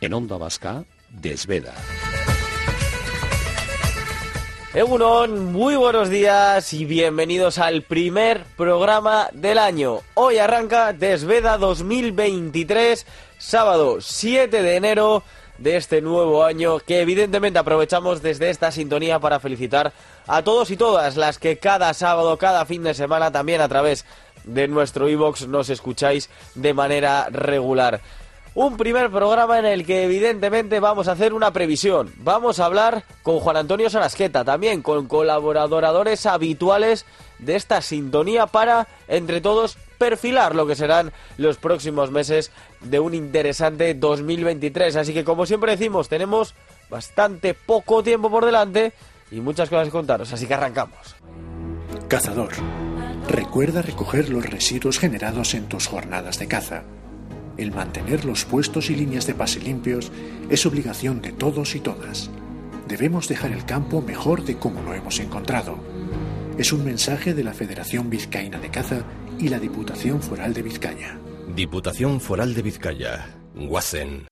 En Onda Vasca, Desveda. Egunon, muy buenos días y bienvenidos al primer programa del año. Hoy arranca Desveda 2023, sábado 7 de enero de este nuevo año que evidentemente aprovechamos desde esta sintonía para felicitar a todos y todas las que cada sábado, cada fin de semana también a través de nuestro iBox nos escucháis de manera regular. Un primer programa en el que evidentemente vamos a hacer una previsión. Vamos a hablar con Juan Antonio Sarasqueta, también con colaboradores habituales de esta sintonía para, entre todos, perfilar lo que serán los próximos meses de un interesante 2023. Así que, como siempre decimos, tenemos bastante poco tiempo por delante y muchas cosas que contaros. Así que arrancamos. Cazador, recuerda recoger los residuos generados en tus jornadas de caza el mantener los puestos y líneas de pase limpios es obligación de todos y todas. Debemos dejar el campo mejor de como lo hemos encontrado. Es un mensaje de la Federación Vizcaína de Caza y la Diputación Foral de Vizcaya. Diputación Foral de Vizcaya. Guasen.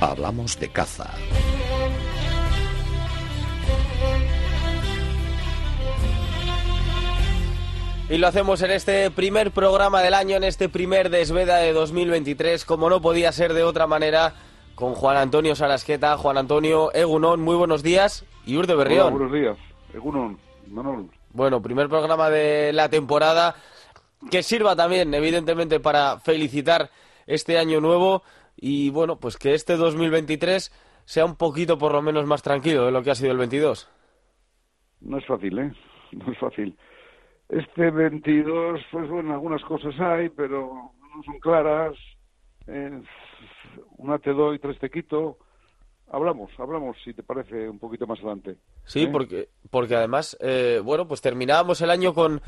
Hablamos de caza. Y lo hacemos en este primer programa del año, en este primer desveda de 2023, como no podía ser de otra manera, con Juan Antonio Sarasqueta. Juan Antonio Egunon, muy buenos días. Y Urde Berrión. buenos días. Egunon, Manol. Bueno, primer programa de la temporada, que sirva también, evidentemente, para felicitar este año nuevo y, bueno, pues que este 2023 sea un poquito, por lo menos, más tranquilo de lo que ha sido el 22. No es fácil, ¿eh? No es fácil. Este 22, pues bueno, algunas cosas hay, pero no son claras. Eh, una te doy, tres te quito. Hablamos, hablamos, si te parece, un poquito más adelante. Sí, ¿Eh? porque, porque además, eh, bueno, pues terminábamos el año con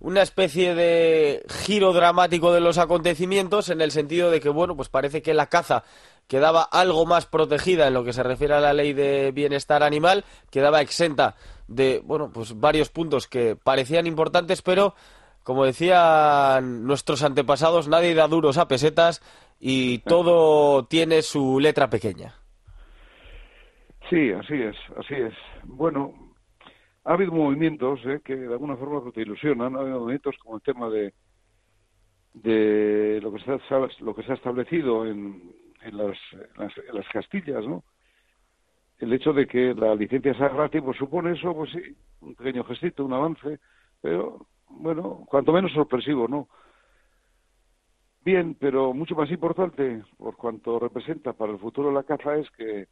una especie de giro dramático de los acontecimientos en el sentido de que, bueno, pues parece que la caza quedaba algo más protegida en lo que se refiere a la ley de bienestar animal, quedaba exenta de, bueno, pues varios puntos que parecían importantes, pero como decían nuestros antepasados, nadie da duros a pesetas y todo tiene su letra pequeña. Sí, así es, así es. Bueno, ha habido movimientos ¿eh? que de alguna forma te ilusionan, ha habido movimientos como el tema de de lo que se ha, lo que se ha establecido en, en las, en las, en las Castillas, ¿no? El hecho de que la licencia sea gratis, pues supone eso, pues sí, un pequeño gestito, un avance, pero bueno, cuanto menos sorpresivo, ¿no? Bien, pero mucho más importante, por cuanto representa para el futuro de la caza, es que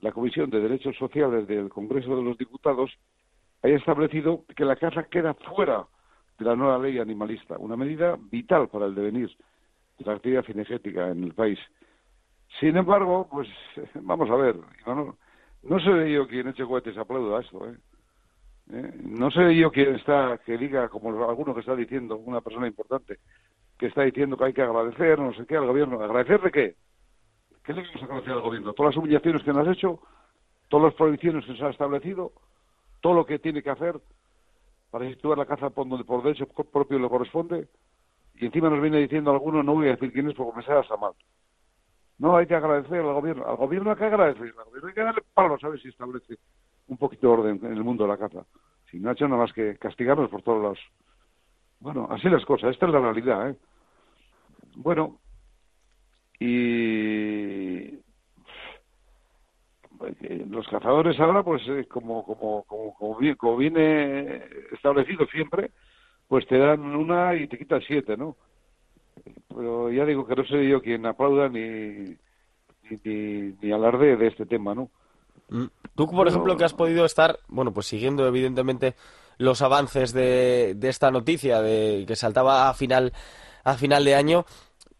la Comisión de Derechos Sociales del Congreso de los Diputados haya establecido que la caza queda fuera de la nueva ley animalista, una medida vital para el devenir de la actividad cinegética en el país. Sin embargo, pues vamos a ver, no sé yo quien eche cohetes aplauda esto, ¿eh? ¿Eh? No sé yo quién está, que diga, como alguno que está diciendo, una persona importante, que está diciendo que hay que agradecer, no sé qué, al gobierno. ¿Agradecer de qué? ¿Qué le vamos a agradecer al gobierno? Todas las humillaciones que nos has hecho, todas las prohibiciones que se ha establecido, todo lo que tiene que hacer para situar la caza por donde por derecho propio le corresponde, y encima nos viene diciendo alguno, no voy a decir quién es porque me sea hasta mal. No, hay que agradecer al gobierno. Al gobierno hay que agradecer. Al gobierno hay que darle palos a ver si establece un poquito de orden en el mundo de la caza. Si no ha hecho nada más que castigarnos por todos lados. Bueno, así las cosas. Esta es la realidad, ¿eh? Bueno, y los cazadores ahora, pues eh, como, como, como, como viene establecido siempre, pues te dan una y te quitan siete, ¿no? Pero ya digo que no soy yo quien aplauda ni, ni, ni alarde de este tema, ¿no? Tú, por ejemplo, que has podido estar, bueno, pues siguiendo evidentemente los avances de, de esta noticia de que saltaba a final a final de año,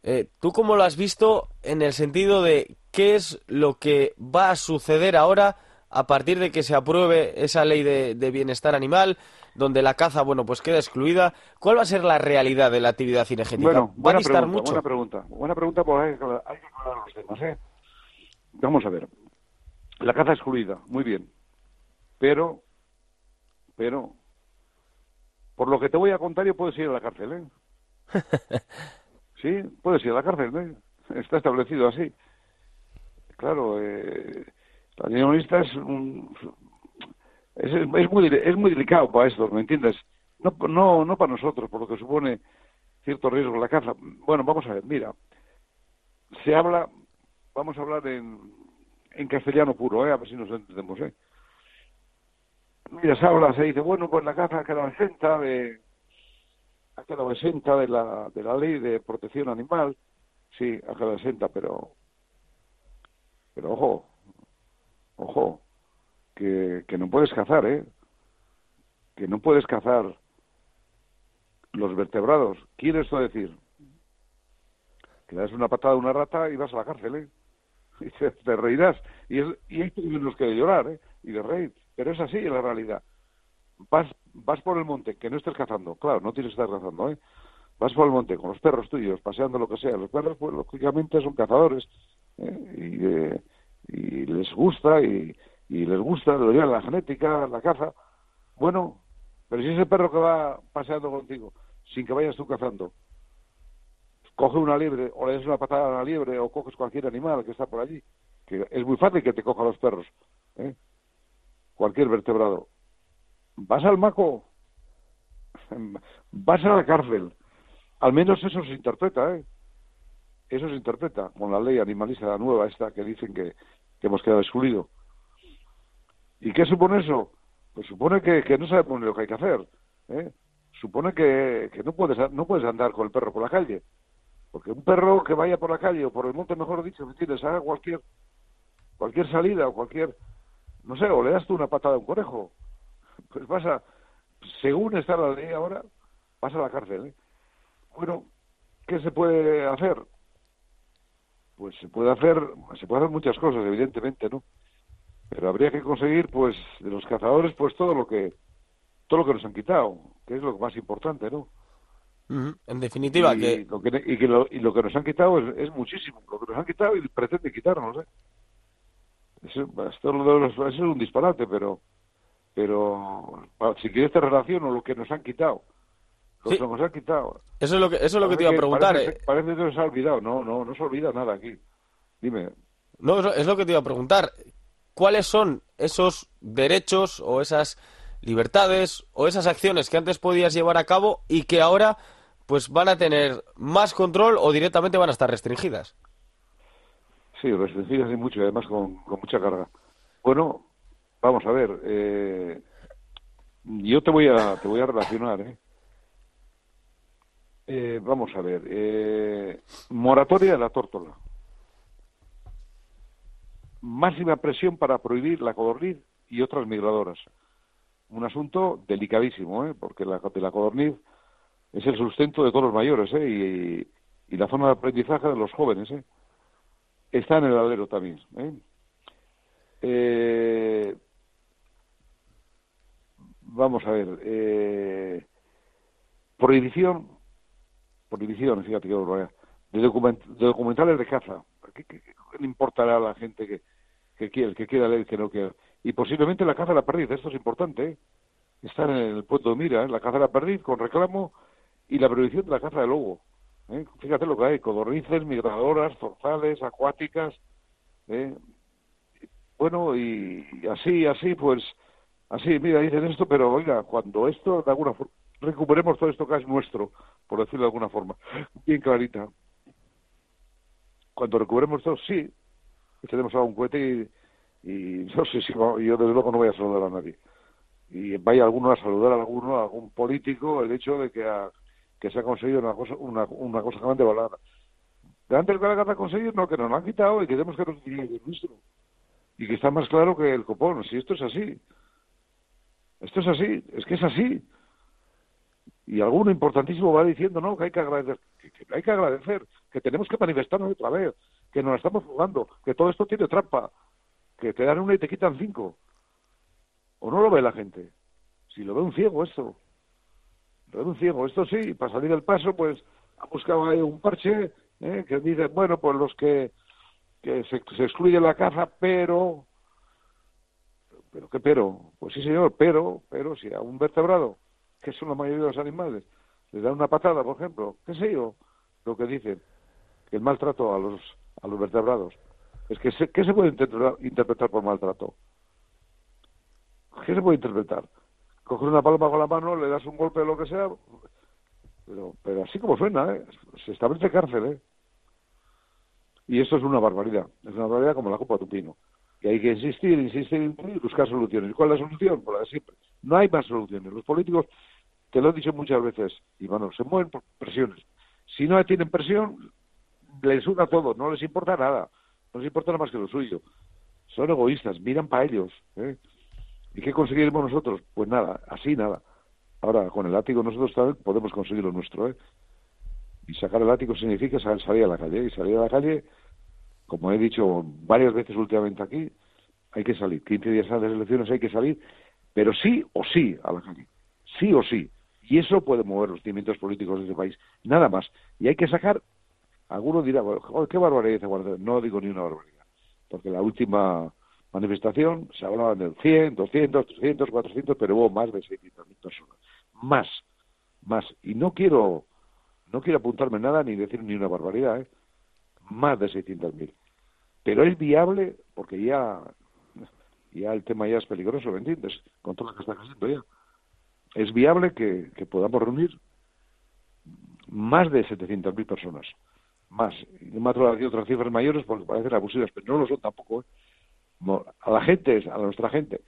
eh, ¿tú cómo lo has visto en el sentido de qué es lo que va a suceder ahora a partir de que se apruebe esa ley de, de bienestar animal? Donde la caza, bueno, pues queda excluida. ¿Cuál va a ser la realidad de la actividad cinegética? Bueno, ¿Va a pregunta, mucho? buena pregunta. Buena pregunta porque hay que, aclarar- hay que aclarar los temas, ¿eh? Vamos a ver. La caza excluida, muy bien. Pero, pero, por lo que te voy a contar, yo puedo ir a la cárcel, ¿eh? Sí, puede ir a la cárcel, ¿eh? Está establecido así. Claro, eh, la es un, es, es, muy es muy delicado para esto, ¿me entiendes? No, no, no para nosotros, por lo que supone cierto riesgo la caza. Bueno, vamos a ver, mira, se habla, vamos a hablar en, en castellano puro, ¿eh? a ver si nos entendemos. ¿eh? Mira, se habla, se dice, bueno, pues la caza ha quedado exenta de, ha quedado exenta de la, de la ley de protección animal, sí, ha quedado exenta, pero, pero ojo, ojo, que, que no puedes cazar, ¿eh? Que no puedes cazar los vertebrados. ¿Quiere esto decir? Que le das una patada a una rata y vas a la cárcel, ¿eh? Y te, reirás. Y, es, y hay menos que de llorar, ¿eh? Y de reír. Pero es así la realidad. Vas, vas por el monte, que no estés cazando. Claro, no tienes que estar cazando, ¿eh? Vas por el monte con los perros tuyos, paseando lo que sea. Los perros, pues, lógicamente son cazadores. ¿eh? Y, eh, y les gusta y, y les gusta, lo llevan la genética, la caza. Bueno, pero si ese perro que va paseando contigo, sin que vayas tú cazando, coge una liebre o le das una patada a una liebre o coges cualquier animal que está por allí, que es muy fácil que te coja los perros, ¿eh? cualquier vertebrado. Vas al maco, vas a la cárcel. Al menos eso se interpreta, ¿eh? Eso se interpreta con la ley animalista nueva esta que dicen que hemos quedado excluido. ¿Y qué supone eso? Pues supone que, que no sabemos lo que hay que hacer. ¿eh? Supone que, que no, puedes, no puedes andar con el perro por la calle. Porque un perro que vaya por la calle o por el monte, mejor dicho, ¿me entiendes? Haga cualquier, cualquier salida o cualquier, no sé, o le das tú una patada a un conejo. Pues pasa, según está la ley ahora, pasa a la cárcel. ¿eh? Bueno, ¿qué se puede hacer? Pues se puede hacer, se puede hacer muchas cosas, evidentemente, ¿no? Pero habría que conseguir pues de los cazadores pues todo lo que todo lo que nos han quitado que es lo más importante no en definitiva y, que... Lo que y que lo, y lo que nos han quitado es, muchísimo. Lo que nos han quitado y pretende quitarnos ¿eh? eso, eso es un disparate pero pero si quieres te relaciono lo que nos han quitado. Lo que nos han quitado. Eso es lo que eso es lo que te iba a preguntar parece, ¿eh? parece que nos ha olvidado. No no no se olvida nada aquí. Dime. No es lo que te iba a preguntar cuáles son esos derechos o esas libertades o esas acciones que antes podías llevar a cabo y que ahora pues van a tener más control o directamente van a estar restringidas. Sí, restringidas y mucho, además con, mucha carga. Bueno, vamos a ver. Eh, yo te voy a te voy a relacionar. ¿eh? Eh, vamos a ver. moratoria de la tórtola máxima presión para prohibir la codorniz y otras migradoras. Un asunto delicadísimo, ¿eh? porque la, la codorniz es el sustento de todos los mayores ¿eh? y, la zona de aprendizaje de los jóvenes. ¿eh? Está en el alero también. ¿eh? Eh, vamos a ver. Eh, prohibición, prohibición, fíjate que de, de documentales de caza. ¿Qué, qué le importará a la gente que, que quiere, que quiera leer, que no quiera. Y posiblemente la caza de la perdiz, esto es importante, ¿eh? estar en el puerto de mira, la caza de la perdiz con reclamo y la prohibición de la caza de lobo. ¿eh? Fíjate lo que hay, codornices, migradoras, zorzales, acuáticas. ¿eh? Bueno, y, así, así, pues, así, mira, dicen esto, pero oiga, cuando esto, de alguna forma, recuperemos todo esto que es nuestro, por decirlo de alguna forma, bien clarita. Cuando recuperemos todo, sí, tenemos a un cohete y, no sé si yo desde luego no voy a saludar a nadie. Y vaya alguno a saludar a alguno, a algún político, el hecho de que, que se ha conseguido una cosa, una, una cosa grande balada. Delante del que la ha conseguido, no, que nos lo han quitado y que tenemos que recibir el nuestro. Y que está más claro que el copón. Si esto es así. Esto es así, es que es así. Y alguno importantísimo va diciendo, no, que hay que agradecer, que hay que agradecer, que tenemos que manifestarnos otra vez, que nos la estamos jugando, que todo esto tiene trampa, que te dan una y te quitan cinco. ¿O no lo ve la gente? Si lo ve un ciego esto. Lo ve un ciego. Esto sí, para salir del paso, pues ha buscado ahí un parche ¿eh? que dice, bueno, pues los que, que se, se excluye la caza, pero... ¿Pero qué pero? Pues sí, señor, pero, pero si a un vertebrado, que son la mayoría de los animales, le da una patada, por ejemplo, qué sé yo, lo que dicen, que el maltrato a los, a los vertebrados. Es que, ¿qué se puede interpretar, por maltrato? ¿Qué se puede interpretar? Coger una palma con la mano, le das un golpe o lo que sea, pero, pero así como suena, ¿eh? se establece cárcel. ¿eh? Y esto es una barbaridad, es una barbaridad como la copa tupino. Y hay que insistir, insistir, y buscar soluciones. ¿Y cuál es la solución? De siempre. No hay más soluciones. Los políticos, te lo he dicho muchas veces, y bueno, se mueven por presiones. Si no tienen presión, les suda todo, no les importa nada, no les importa nada más que lo suyo. Son egoístas, miran para ellos. ¿eh? ¿Y qué conseguiremos nosotros? Pues nada, así nada. Ahora, con el látigo nosotros también podemos conseguir lo nuestro. ¿eh? Y sacar el látigo significa salir a la calle. Y salir a la calle, como he dicho varias veces últimamente aquí, hay que salir. 15 días antes de las elecciones hay que salir, pero sí o sí a la calle. Sí o sí. Y eso puede mover los cimientos políticos de este país. Nada más. Y hay que sacar. Alguno dirá, qué barbaridad No digo ni una barbaridad. Porque la última manifestación se hablaban de 100, 200, 300, 400, pero hubo más de 600.000 personas. Más. Más. Y no quiero, no quiero apuntarme nada ni decir ni una barbaridad, ¿eh? Más de 600.000. Pero es viable, porque ya, ya el tema ya es peligroso, ¿me entiendes? Con todo lo que está cayendo ya es viable que, podamos reunir más de 700.000 personas. Más. No me atrevo a decir otras cifras mayores porque parecen abusivas, pero no lo son tampoco. ¿eh? A la gente, a nuestra gente,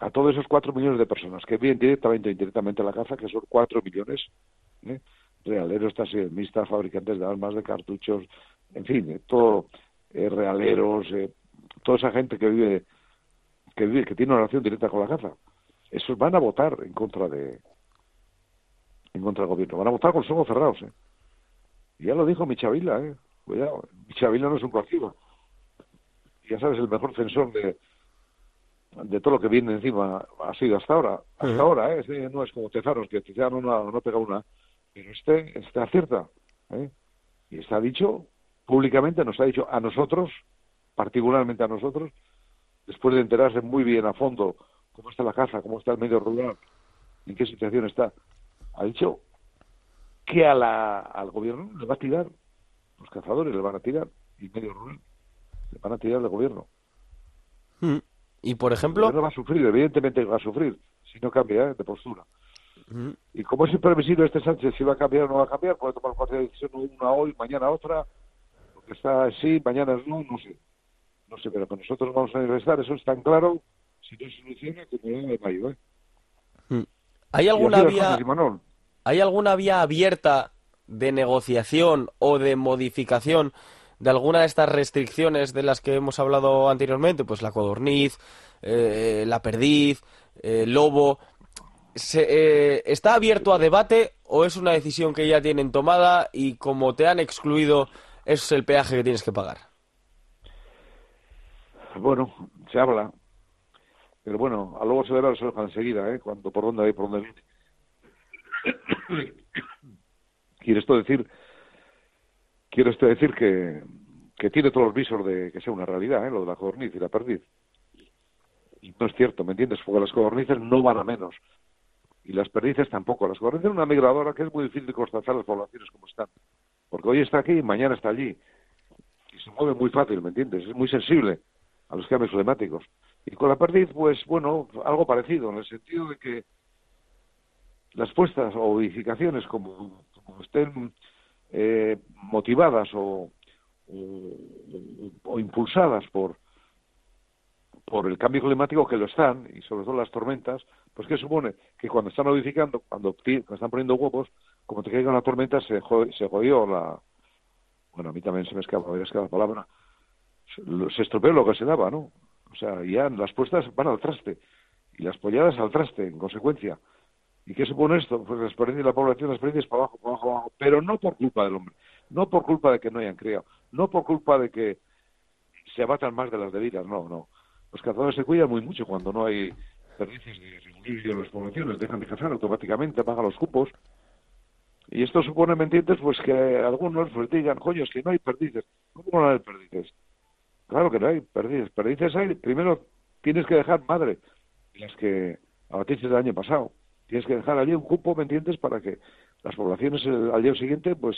a todos esos cuatro millones de personas que viven directamente o indirectamente a la caza, que son cuatro millones, ¿eh? realeros, taxidermistas, fabricantes de armas, de cartuchos, en fin, ¿eh? todo, eh, realeros, toda esa gente que vive, que vive, que tiene una relación directa con la caza esos van a votar en contra de en contra del gobierno. Van a votar con los ojos cerrados, ¿eh? Ya lo dijo Michavila, ¿eh? Cuidado, Michavila no es un coactivo. Ya sabes, el mejor censor de, de todo lo que viene encima ha sido hasta ahora. Hasta ahora, ¿eh? Este no es como Tezanos, que Tezanos no, no pega una. Pero este está acierta, ¿eh? Y está dicho públicamente, nos ha dicho a nosotros, particularmente a nosotros, después de enterarse muy bien a fondo cómo está la casa, cómo está el medio rural, en qué situación está. Ha dicho que a la, al gobierno le va a tirar, los cazadores le van a tirar, y medio rural le van a tirar del gobierno. Hmm. Y por ejemplo. El va a sufrir, evidentemente va a sufrir, si no cambia ¿eh? de postura. Hmm. Y como es imprevisible este Sánchez, si va a cambiar o no va a cambiar, puede tomar cualquier decisión, una hoy, mañana otra, porque está así, mañana no, no sé. No sé, pero que nosotros vamos a manifestar, eso es tan claro si no soluciona como de mayo. ¿eh? Hmm. ¿Hay alguna vía, ¿Hay alguna vía abierta de negociación o de modificación de alguna de estas restricciones de las que hemos hablado anteriormente? Pues la codorniz, eh, la perdiz, el lobo. Se, eh, ¿Está abierto a debate o es una decisión que ya tienen tomada y como te han excluido es el peaje que tienes que pagar? Bueno, se habla, pero bueno, a luego se verá el enseguida, ¿eh? Cuando, por dónde hay, por dónde. Quiere esto decir, quiero esto decir que, tiene todos los visos de que sea una realidad, ¿eh? Lo de la codorniz y la perdiz. Y no es cierto, ¿me entiendes? Porque las codornices no van a menos. Y las perdices tampoco. Las codornices es una migradora que es muy difícil constatar las poblaciones como están. Porque hoy está aquí y mañana está allí. Y se mueve muy fácil, ¿me entiendes? Es muy sensible a los cambios climáticos. Y con la perdiz, pues bueno, algo parecido, en el sentido de que las puestas o edificaciones, como, estén eh, motivadas o, o, impulsadas por, por el cambio climático que lo están, y sobre todo las tormentas, pues ¿qué supone? Que cuando están edificando, cuando, están poniendo huevos, como te caiga una tormenta, se, se jodió la... Bueno, a mí también se me escapa, me escapa la palabra. Se estropeó lo que se daba, ¿no? O sea, ya las puestas van al traste y las polladas al traste, en consecuencia. ¿Y qué supone esto? Pues la experiencia de la población, la experiencia es para abajo, para abajo, para abajo, pero no por culpa del hombre, no por culpa de que no hayan criado, no por culpa de que se abatan más de las debidas, no, no. Los cazadores se cuidan muy mucho cuando no hay perdices de regulillo en las poblaciones, dejan de cazar automáticamente, pagan los cupos. Y esto supone, ¿me entiendes? Pues que algunos pues digan, coño, es que no hay perdices. ¿Cómo no hay perdices? Claro que no hay perdices. Perdices hay, primero tienes que dejar madre, las que abatiste el año pasado. Tienes que dejar allí un cupo, ¿me entiendes? Para que las poblaciones al día siguiente, pues,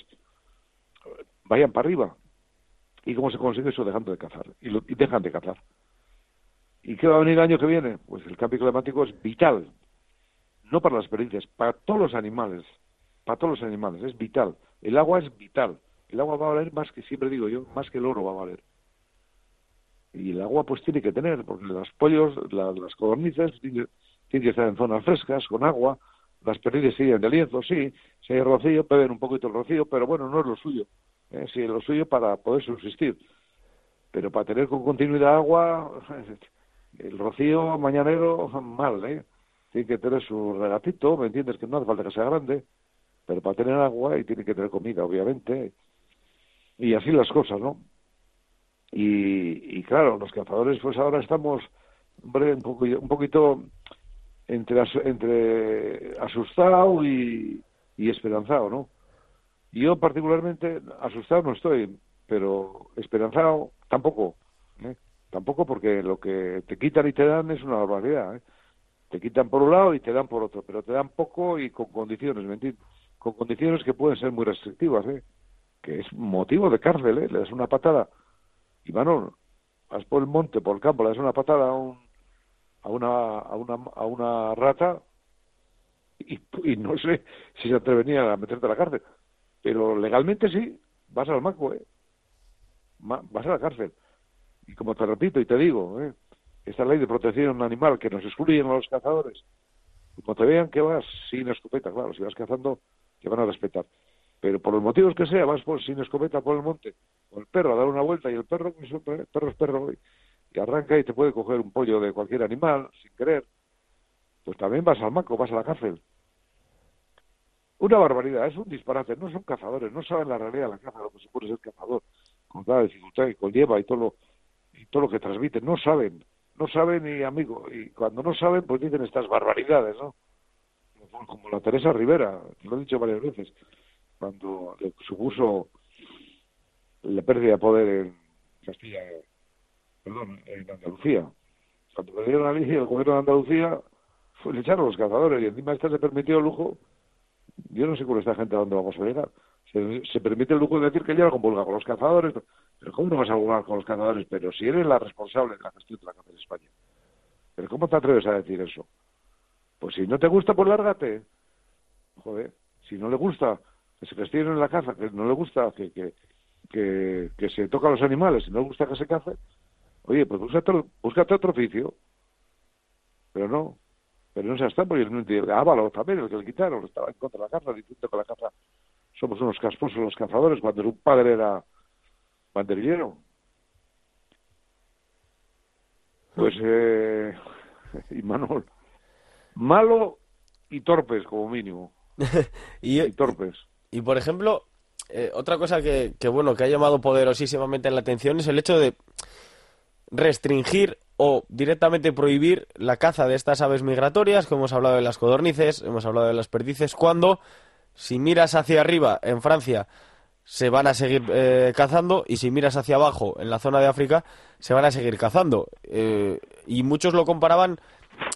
vayan para arriba. ¿Y cómo se consigue eso? Dejando de cazar. Y, lo, y dejan de cazar. ¿Y qué va a venir el año que viene? Pues el cambio climático es vital. No para las perdices, para todos los animales. Para todos los animales, es vital. El agua es vital. El agua va a valer más que, siempre digo yo, más que el oro va a valer. Y el agua pues tiene que tener, porque los pollos, las codornices, tienen, que estar en zonas frescas, con agua. Las perdices siguen de lienzo, sí. Si hay rocío, beben un poquito el rocío, pero bueno, no es lo suyo. ¿eh? Sí, es lo suyo para poder subsistir. Pero para tener con continuidad agua, el rocío mañanero, mal, ¿eh? Tiene que tener su regatito, ¿me entiendes? Que no hace falta que sea grande, pero para tener agua y tiene que tener comida, obviamente. Y así las cosas, ¿no? Y, y claro, los cazadores, pues ahora estamos, hombre, un, poco, un poquito entre, entre asustado y, y esperanzado, ¿no? Yo particularmente asustado no estoy, pero esperanzado tampoco. ¿eh? Tampoco porque lo que te quitan y te dan es una barbaridad. ¿eh? Te quitan por un lado y te dan por otro, pero te dan poco y con condiciones, ¿me entiendes? Con condiciones que pueden ser muy restrictivas, ¿eh? que es motivo de cárcel, ¿eh? le das una patada y bueno, vas por el monte, por el campo, le das una patada a, un, a, una, a, una, a una rata y, y no sé si se atrevería a meterte a la cárcel, pero legalmente sí, vas al maco, ¿eh? vas a la cárcel. Y como te repito y te digo, ¿eh? esta ley de protección animal que nos excluyen a los cazadores, como te vean que vas sin escopeta, claro, si vas cazando, te van a respetar. Pero por los motivos que sea, vas por, sin escopeta por el monte, con el perro a dar una vuelta y el perro, el perro es perro, arranca y te puede coger un pollo de cualquier animal sin querer, pues también vas al maco, vas a la cárcel. Una barbaridad, es un disparate, no son cazadores, no saben la realidad de la caza, lo que supone ser cazador, con toda la dificultad que conlleva y todo lo, y todo lo que transmiten, no saben, no saben y amigo, y cuando no saben pues dicen estas barbaridades, ¿no? Como la Teresa Rivera, lo he dicho varias veces, cuando supuso la pérdida de poder en Castilla, perdón, en Andalucía. Cuando perdieron a Alicia el gobierno de Andalucía, fue, le echaron los cazadores y encima este se permitió el lujo. Yo no sé con esta gente a dónde vamos a llegar. Se, permite el lujo de decir que ya con con los cazadores. Pero ¿cómo no vas a jugar con los cazadores? Pero si eres la responsable de la gestión de la caza de España. ¿Pero cómo te atreves a decir eso? Pues si no te gusta, pues lárgate. Joder, si no le gusta que se gestione en la caza, que no le gusta que, que, que, que se toca a los animales, si no le gusta que se cace, oye, pues búscate, búscate otro oficio. Pero no, pero no se está, porque Ávalo también, el que le quitaron, estaba en contra de la caza, diciendo que la caza somos unos casposos los cazadores, cuando su padre era banderillero. Pues, eh, y Manol, malo y torpes como mínimo. y, torpes. Y, por ejemplo, eh, otra cosa que, que, bueno, que ha llamado poderosísimamente la atención es el hecho de restringir o directamente prohibir la caza de estas aves migratorias, como hemos hablado de las codornices, hemos hablado de las perdices, cuando, si miras hacia arriba, en Francia, se van a seguir eh, cazando y si miras hacia abajo en la zona de África se van a seguir cazando eh, y muchos lo comparaban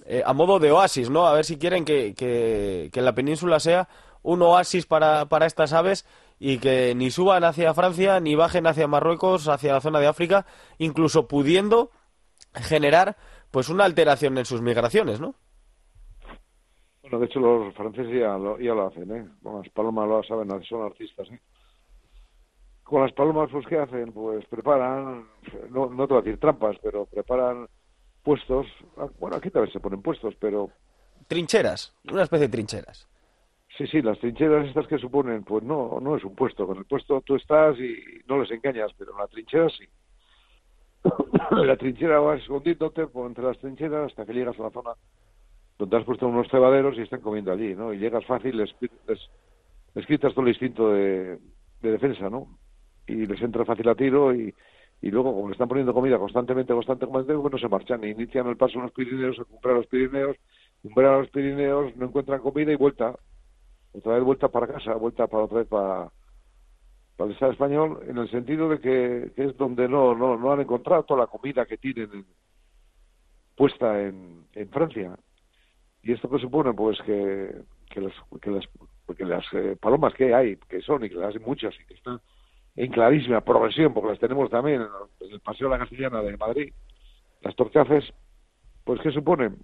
eh, a modo de oasis, ¿no? A ver si quieren que, que, la península sea un oasis para, para estas aves y que ni suban hacia Francia ni bajen hacia Marruecos, hacia la zona de África, incluso pudiendo generar pues una alteración en sus migraciones, ¿no? Bueno, de hecho los franceses ya lo, ya lo hacen, ¿eh? Bueno, las palomas lo saben, son artistas, ¿eh? con las palomas, pues, ¿qué hacen? Pues preparan, no, no te voy a decir trampas, pero preparan puestos. Ah, bueno, aquí también se ponen puestos, pero. Trincheras, una especie de trincheras. Sí, sí, las trincheras estas que suponen, pues no, no es un puesto. Con el puesto tú estás y no les engañas, pero en la trinchera sí. la trinchera vas escondiéndote por entre las trincheras hasta que llegas a la zona donde has puesto unos cebaderos y están comiendo allí, ¿no? Y llegas fácil, les, les, quitas todo el instinto de, de defensa, ¿no? y les entra fácil a tiro y, y luego como le están poniendo comida constantemente, constantemente, pues no se marchan, inician el paso en los Pirineos, a comprar los Pirineos, comprar los Pirineos, no encuentran comida y vuelta, otra vez vuelta para casa, vuelta para otra vez para, para el Estado español, en el sentido de que, es donde no, no, no han encontrado toda la comida que tienen puesta en, en Francia. Y esto que supone, pues que, que las, que las, porque las eh, palomas que hay, que son y que las hay muchas y que están en clarísima progresión, porque las tenemos también en el Paseo de la Castellana de Madrid, las torcaces, pues ¿qué suponen?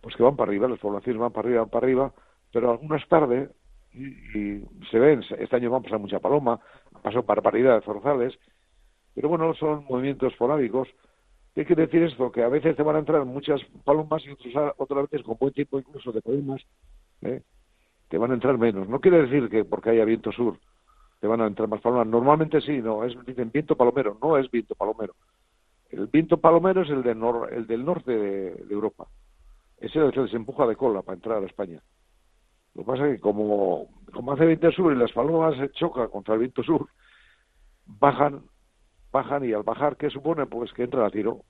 Pues que van para arriba, las poblaciones van para arriba, van para arriba, pero algunas tarde y, se ven, este año va a pasar mucha paloma, pasó barbaridad de zorzales, pero bueno, son movimientos esporádicos. ¿Qué quiere decir esto? Que a veces te van a entrar muchas palomas y otras, otras veces con buen tiempo incluso de palomas, ¿eh? te van a entrar menos. No quiere decir que porque haya viento sur te van a entrar más palomas. Normalmente sí, no, es dicen viento palomero, no es viento palomero. El viento palomero es el, de el del norte de, Europa. Es el que se empuja de cola para entrar a España. Lo que pasa es que como, como hace viento sur y las palomas se chocan contra el viento sur, bajan, bajan y al bajar, ¿qué supone? Pues que entra a tiro,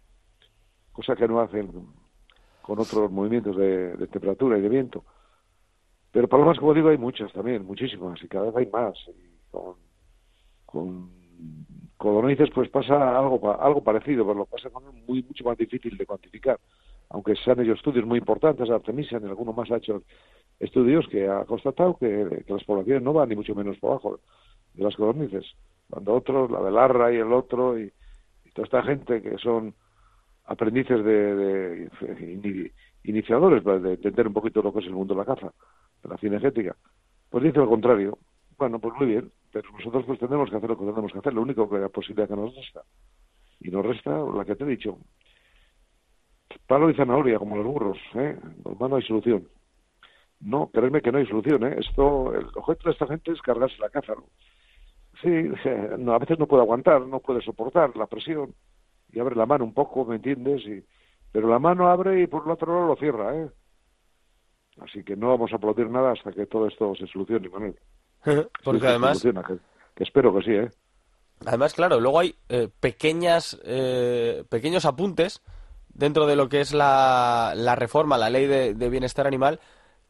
cosa que no hacen con otros movimientos de, temperatura y de viento. Pero palomas, como digo, hay muchas también, muchísimas, y cada vez hay más. Y con, con codornices pues pasa algo algo parecido, pero lo pasa con muy mucho más difícil de cuantificar. Aunque se han hecho estudios muy importantes, Artemisia, en alguno más ha hecho estudios que ha constatado que, las poblaciones no van ni mucho menos por abajo de las codornices. Cuando otros, la de Larra y el otro, y, toda esta gente que son aprendices de, iniciadores para de entender un poquito lo que es el mundo de la caza, de la cinegética, pues dice lo contrario. Bueno, pues muy bien, pero nosotros pues tenemos que hacer lo que tenemos que hacer, lo único que la posibilidad que nos resta. Y nos resta la que te he dicho, palo y zanahoria, como los burros, ¿eh? no hay solución. No, créeme que no hay solución, ¿eh? Esto, el objeto de esta gente es cargarse la caza, ¿no? Sí, no, a veces no puede aguantar, no puede soportar la presión y abre la mano un poco, ¿me entiendes? Y, pero la mano abre y por el otro lado lo cierra, ¿eh? Así que no vamos a aplaudir nada hasta que todo esto se solucione, Manuel. Porque además... que, espero que sí, ¿eh? Además, claro, luego hay eh, pequeñas, eh, pequeños apuntes dentro de lo que es la, la reforma, la ley de, de bienestar animal,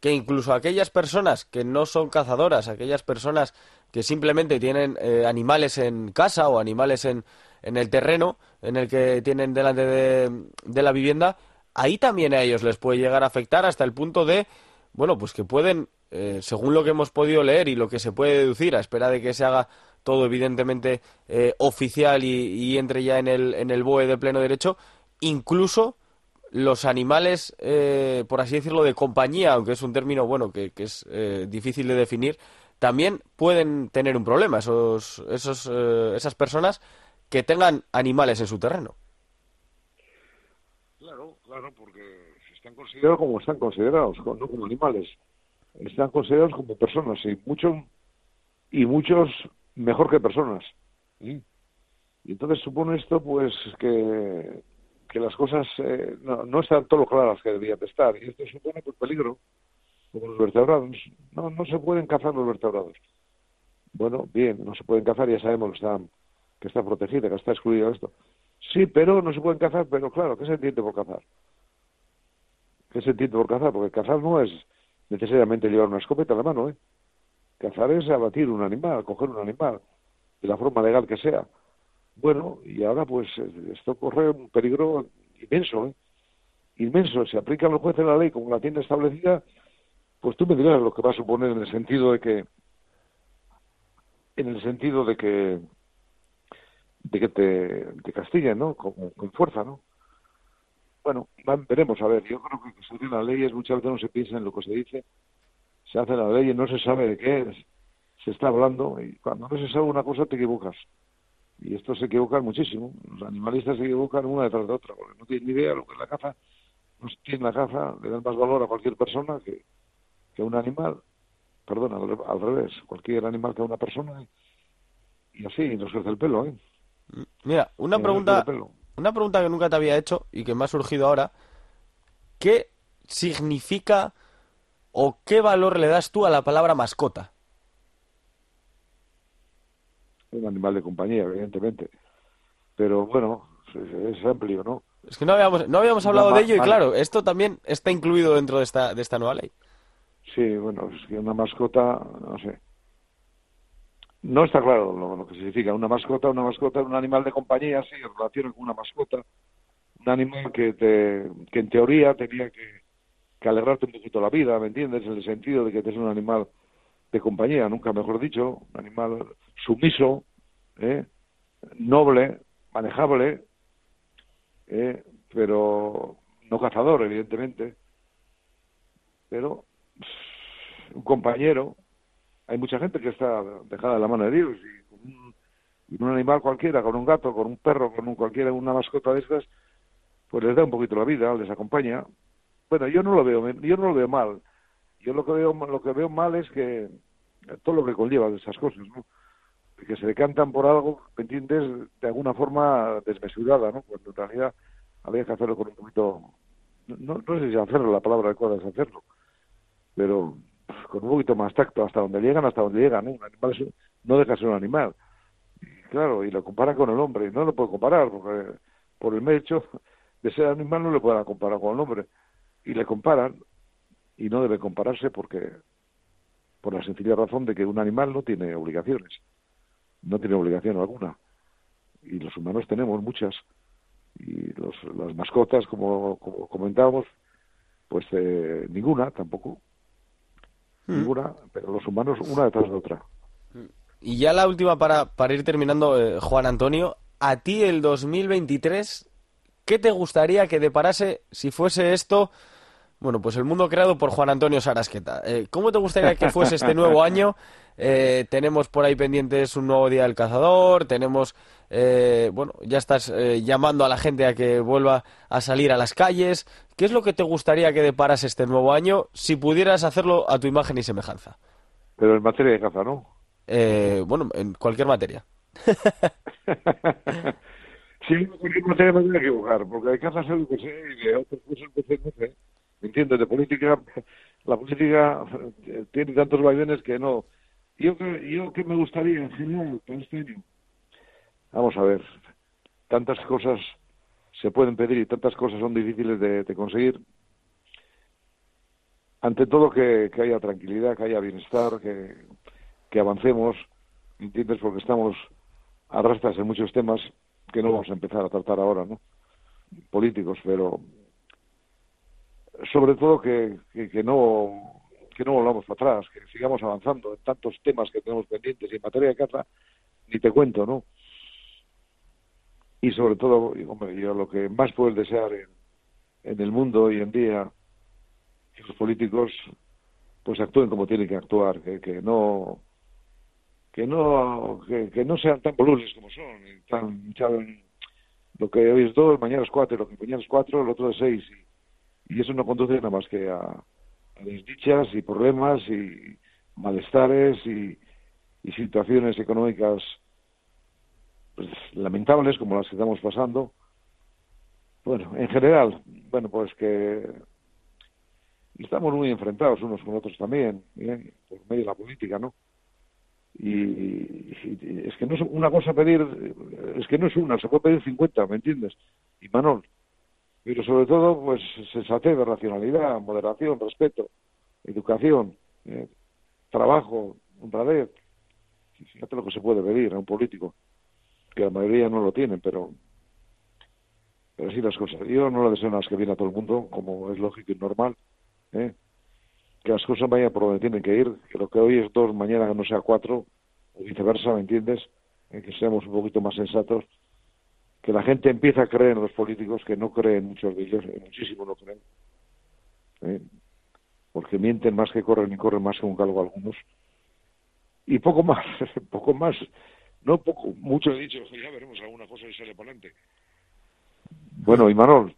que incluso aquellas personas que no son cazadoras, aquellas personas que simplemente tienen eh, animales en casa o animales en, en, el terreno en el que tienen delante de, la vivienda, ahí también a ellos les puede llegar a afectar hasta el punto de, bueno, pues que pueden, eh, según lo que hemos podido leer y lo que se puede deducir, a espera de que se haga todo evidentemente eh, oficial y, y, entre ya en el, en el BOE de pleno derecho, incluso los animales, eh, por así decirlo, de compañía, aunque es un término bueno que, es eh, difícil de definir, también pueden tener un problema esos, esos, eh, esas personas que tengan animales en su terreno. Claro, claro, porque están considerados como están considerados, no como animales, están considerados como personas y muchos y muchos mejor que personas. Y entonces supone esto, pues que que las cosas eh, no, están todo claras que deberían de estar. Y esto supone pues, peligro, como los vertebrados. No, no se pueden cazar los vertebrados. Bueno, bien, no se pueden cazar, ya sabemos que está, protegida, que está excluido esto. Sí, pero no se pueden cazar, pero claro, ¿qué se entiende por cazar? ¿Qué se entiende por cazar? Porque cazar no es necesariamente llevar una escopeta en la mano, ¿eh? Cazar es abatir un animal, coger un animal, de la forma legal que sea. Bueno, y ahora pues esto corre un peligro inmenso, ¿eh? inmenso. Si aplican los jueces la ley como la tiene establecida, pues tú me dirás lo que va a suponer en el sentido de que, en el sentido de que, de que te, castiguen, ¿no? Con, fuerza, ¿no? Bueno, veremos a ver. Yo creo que se hacen las leyes muchas veces no se piensa en lo que se dice, se hacen las leyes, no se sabe de qué es, se está hablando y cuando no se sabe una cosa te equivocas. Y estos se equivocan muchísimo. Los animalistas se equivocan una detrás de otra, porque no tienen ni idea de lo que es la caza. No tienen la caza, le dan más valor a cualquier persona que, que a un animal. Perdón, al, revés, cualquier animal que a una persona. Y así nos crece el pelo, ¿eh? Mira, una pregunta, una pregunta que nunca te había hecho y que me ha surgido ahora. ¿Qué significa o qué valor le das tú a la palabra mascota? Un animal de compañía, evidentemente. Pero bueno, es, amplio, ¿no? Es que no habíamos, no habíamos hablado de ello y claro, esto también está incluido dentro de esta, de esta nueva ley. Sí, bueno, es que una mascota, no sé. No está claro lo, que significa. Una mascota, una mascota, un animal de compañía, sí, en relación con una mascota. Un animal que, te, que en teoría tenía que, que alegrarte un poquito la vida, ¿me entiendes? En el sentido de que es un animal de compañía, nunca mejor dicho, un animal sumiso, ¿eh? noble, manejable, ¿eh? pero no cazador, evidentemente, pero un compañero. Hay mucha gente que está dejada de la mano de Dios y con un, animal cualquiera, con un gato, con un perro, con un cualquiera, una mascota de estas, pues les da un poquito la vida, les acompaña. Bueno, yo no lo veo, yo no lo veo mal. Yo lo que veo, lo que veo mal es que todo lo que conlleva de esas cosas, ¿no? Que se decantan por algo, ¿me entiendes? De alguna forma desmesurada, ¿no? Cuando en realidad había que hacerlo con un poquito, no, no sé si hacerlo, la palabra adecuada es hacerlo, pero con un poquito más tacto, hasta donde llegan, hasta donde llegan, ¿no? Un animal no deja de ser un animal. Y, claro, y lo comparan con el hombre, no lo puedo comparar, porque por el medio hecho de ser animal no le pueden comparar con el hombre. Y le comparan, y no debe compararse porque por la sencilla razón de que un animal no tiene obligaciones, no tiene obligación alguna. Y los humanos tenemos muchas. Y los, las mascotas, como, como comentábamos, pues eh, ninguna tampoco. Mm. Ninguna, pero los humanos una detrás de otra. Y ya la última para, para ir terminando, eh, Juan Antonio, a ti el 2023, ¿qué te gustaría que deparase si fuese esto bueno, pues el mundo creado por Juan Antonio Sarasqueta. Eh, ¿Cómo te gustaría que fuese este nuevo año? Eh, tenemos por ahí pendientes un nuevo Día del Cazador, tenemos, eh, bueno, ya estás llamando a la gente a que vuelva a salir a las calles. ¿Qué es lo que te gustaría que deparase este nuevo año si pudieras hacerlo a tu imagen y semejanza? Pero en materia de caza, ¿no? bueno, en cualquier materia. sí, en cualquier materia me voy a equivocar, porque hay caza sé que sé y de otras cosas que no sé. ¿Me entiendes? De política, la política tiene tantos vaivenes que no. Yo, yo que me gustaría en general para este año. Vamos a ver, tantas cosas se pueden pedir y tantas cosas son difíciles de, conseguir. Ante todo que, haya tranquilidad, que haya bienestar, que, que avancemos, ¿me entiendes? Porque estamos arrastras en muchos temas que no vamos a empezar a tratar ahora, ¿no? Políticos, pero sobre todo que, que, no que no volvamos para atrás, que sigamos avanzando en tantos temas que tenemos pendientes y en materia de caza ni te cuento, ¿no? Y sobre todo, hombre, yo lo que más puedes desear en, en el mundo hoy en día, que los políticos pues actúen como tienen que actuar, que, que no que no que, no sean tan volubles como son, lo que hoy es dos, mañana es cuatro, lo que mañana es cuatro, el otro es seis y y eso no conduce nada más que a, desdichas y problemas y malestares y, situaciones económicas pues, lamentables como las que estamos pasando. Bueno, en general, bueno, pues que estamos muy enfrentados unos con otros también, por medio de la política, ¿no? Y, es que no es una cosa pedir, es que no es una, se puede pedir 50, ¿me entiendes? Y Manol, pero sobre todo, pues sensatez, racionalidad, moderación, respeto, educación, eh, trabajo, honradez. Fíjate lo que se puede pedir a un político, que la mayoría no lo tienen, pero pero así las cosas. Yo no le deseo nada que viene a todo el mundo, como es lógico y normal, ¿eh? que las cosas vayan por donde tienen que ir, que lo que hoy es dos, mañana no sea cuatro, o viceversa, ¿me entiendes? Eh, que seamos un poquito más sensatos que la gente empieza a creer en los políticos que no creen muchos de ellos, muchísimo no creen, ¿eh? porque mienten más que corren y corren más que un calvo algunos. Y poco más, poco más, no poco, mucho he dicho, ya veremos alguna cosa y sale para adelante. Bueno, y Manol.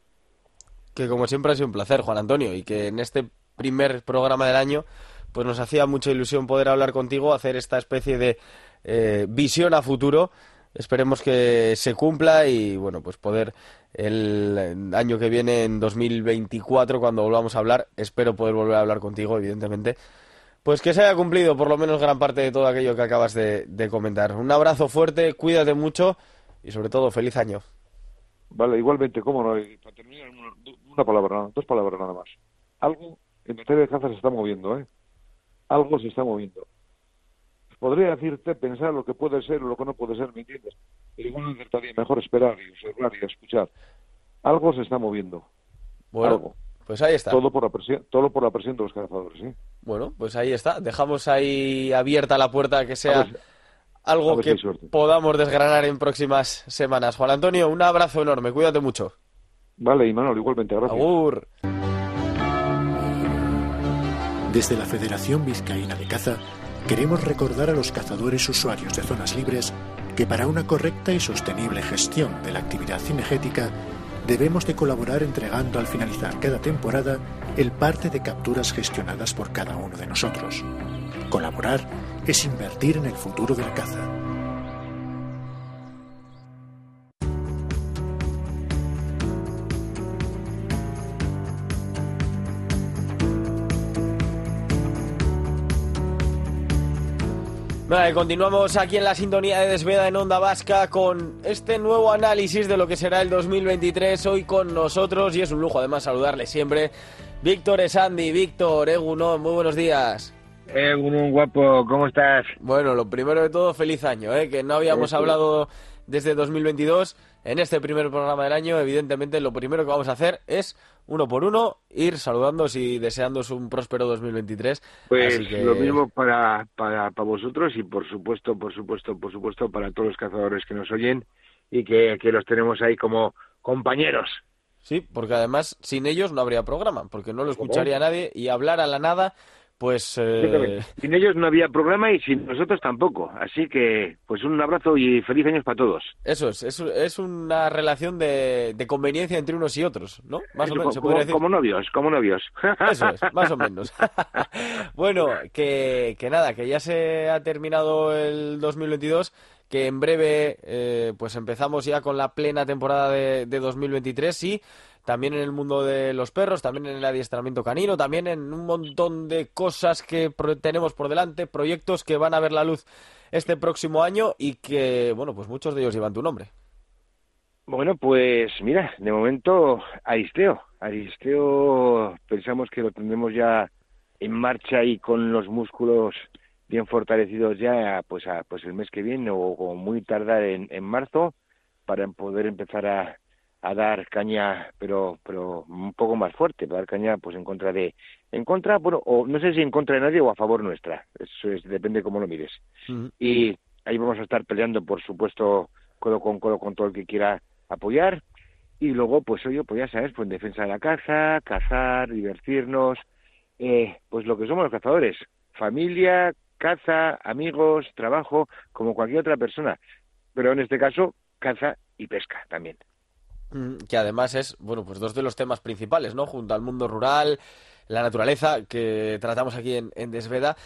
Que como siempre ha sido un placer, Juan Antonio, y que en este primer programa del año pues nos hacía mucha ilusión poder hablar contigo, hacer esta especie de eh, visión a futuro Esperemos que se cumpla y bueno, pues poder el año que viene, en 2024, cuando volvamos a hablar, espero poder volver a hablar contigo, evidentemente, pues que se haya cumplido por lo menos gran parte de todo aquello que acabas de, comentar. Un abrazo fuerte, cuídate mucho y sobre todo feliz año. Vale, igualmente, cómo no. para terminar, una, palabra, dos palabras nada más. Algo en materia de caza se está moviendo, ¿eh? Algo se está moviendo podría decirte, pensar lo que puede ser o lo que no puede ser, ¿me entiendes? Pero igual acertaría mejor esperar y observar y escuchar. Algo se está moviendo. Bueno, pues ahí está. Todo por la presión, todo por la presión de los cazadores, ¿sí? Bueno, pues ahí está. Dejamos ahí abierta la puerta a que sea algo que podamos desgranar en próximas semanas. Juan Antonio, un abrazo enorme, cuídate mucho. Vale, y Manuel, igualmente, gracias. Agur. Desde la Federación Vizcaína de Caza, queremos recordar a los cazadores usuarios de zonas libres que para una correcta y sostenible gestión de la actividad cinegética debemos de colaborar entregando al finalizar cada temporada el parte de capturas gestionadas por cada uno de nosotros. Colaborar es invertir en el futuro de la caza. Vale, continuamos aquí en la sintonía de Desveda en Onda Vasca con este nuevo análisis de lo que será el 2023 hoy con nosotros y es un lujo además saludarle siempre. Víctor Esandi, Víctor, Eguno, muy buenos días. Egunon, guapo, ¿cómo estás? Bueno, lo primero de todo, feliz año, ¿eh? que no habíamos hablado desde 2022. En este primer programa del año, evidentemente, lo primero que vamos a hacer es, uno por uno, ir saludándoos y deseándoos un próspero 2023. Pues lo mismo para, para, para vosotros y, por supuesto, por supuesto, por supuesto, para todos los cazadores que nos oyen y que, que los tenemos ahí como compañeros. Sí, porque además sin ellos no habría programa, porque no lo escucharía nadie y hablar a la nada pues eh... sin ellos no había programa y sin nosotros tampoco. Así que, pues un abrazo y feliz años para todos. Eso es, es, es una relación de, de, conveniencia entre unos y otros, ¿no? Más o menos, se como, decir. Como novios, como novios. Eso es, más o menos. bueno, que, que nada, que ya se ha terminado el 2022 que en breve eh, pues empezamos ya con la plena temporada de, de 2023 y también en el mundo de los perros, también en el adiestramiento canino, también en un montón de cosas que tenemos por delante, proyectos que van a ver la luz este próximo año y que, bueno, pues muchos de ellos llevan tu nombre. Bueno, pues mira, de momento Aristeo. Aristeo pensamos que lo tendremos ya en marcha y con los músculos bien fortalecidos ya pues pues el mes que viene o, muy tardar en, en marzo para poder empezar a, a dar caña, pero pero un poco más fuerte, para dar caña pues en contra de en contra, bueno, o no sé si en contra de nadie o a favor nuestra. Eso es depende cómo lo mires. Y ahí vamos a estar peleando, por supuesto, codo con codo con todo el que quiera apoyar y luego pues oye, pues ya sabes, pues en defensa de la caza, cazar, divertirnos, eh, pues lo que somos los cazadores, familia, caza, amigos, trabajo, como cualquier otra persona, pero en este caso caza y pesca también. Mm, que además es, bueno, pues dos de los temas principales, ¿no? Junto al mundo rural, la naturaleza, que tratamos aquí en, Desveda.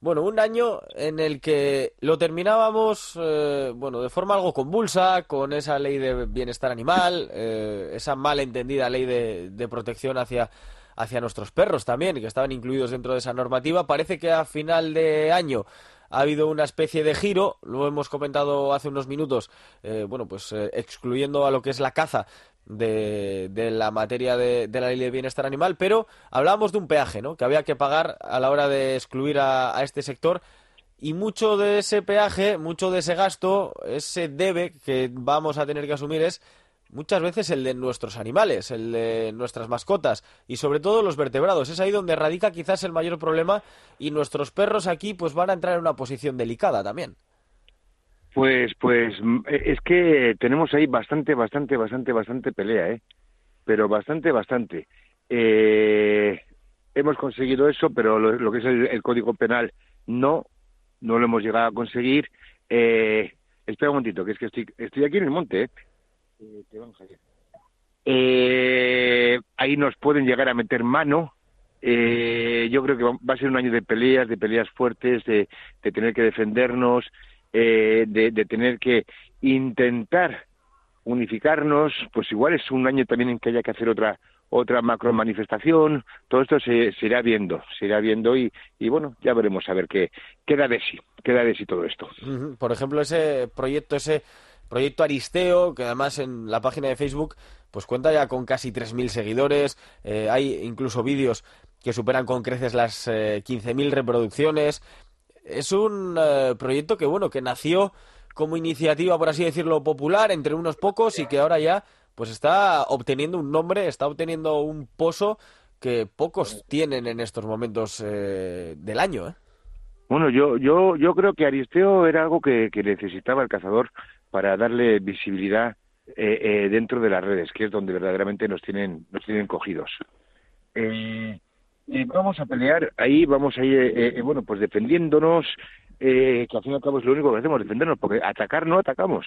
Bueno, un año en el que lo terminábamos, eh, bueno, de forma algo convulsa, con esa ley de bienestar animal, eh, esa malentendida ley de, de protección hacia, hacia nuestros perros también, que estaban incluidos dentro de esa normativa. Parece que a final de año ha habido una especie de giro, lo hemos comentado hace unos minutos, eh, bueno, pues eh, excluyendo a lo que es la caza de, de la materia de, la ley de bienestar animal, pero hablábamos de un peaje, ¿no? Que había que pagar a la hora de excluir a, a este sector y mucho de ese peaje, mucho de ese gasto, ese debe que vamos a tener que asumir es muchas veces el de nuestros animales, el de nuestras mascotas y sobre todo los vertebrados. Es ahí donde radica quizás el mayor problema y nuestros perros aquí pues van a entrar en una posición delicada también. Pues, pues es que tenemos ahí bastante, bastante, bastante, bastante pelea, ¿eh? Pero bastante, bastante. Eh, hemos conseguido eso, pero lo, que es el, Código Penal no, no lo hemos llegado a conseguir. Eh, espera un momentito, que es que estoy, estoy aquí en el monte, ¿eh? Eh, ahí nos pueden llegar a meter mano. Eh, yo creo que va a ser un año de peleas, de peleas fuertes, de, tener que defendernos, eh, de, tener que intentar unificarnos. Pues igual es un año también en que haya que hacer otra otra macro manifestación. Todo esto se, irá viendo, se irá viendo y, y, bueno, ya veremos a ver qué queda de sí, queda de sí todo esto. Por ejemplo, ese proyecto, ese Proyecto Aristeo, que además en la página de Facebook pues cuenta ya con casi 3.000 seguidores, eh, hay incluso vídeos que superan con creces las eh, 15.000 reproducciones. Es un eh, proyecto que, bueno, que nació como iniciativa, por así decirlo, popular entre unos pocos y que ahora ya pues está obteniendo un nombre, está obteniendo un pozo que pocos tienen en estos momentos eh, del año. Bueno, yo, yo, yo creo que Aristeo era algo que, que necesitaba el cazador para darle visibilidad eh, eh, dentro de las redes, que es donde verdaderamente nos tienen, nos tienen cogidos. Eh, vamos a pelear ahí, vamos a ir, bueno, pues defendiéndonos, que al fin y al cabo es lo único que hacemos, defendernos, porque atacar no atacamos.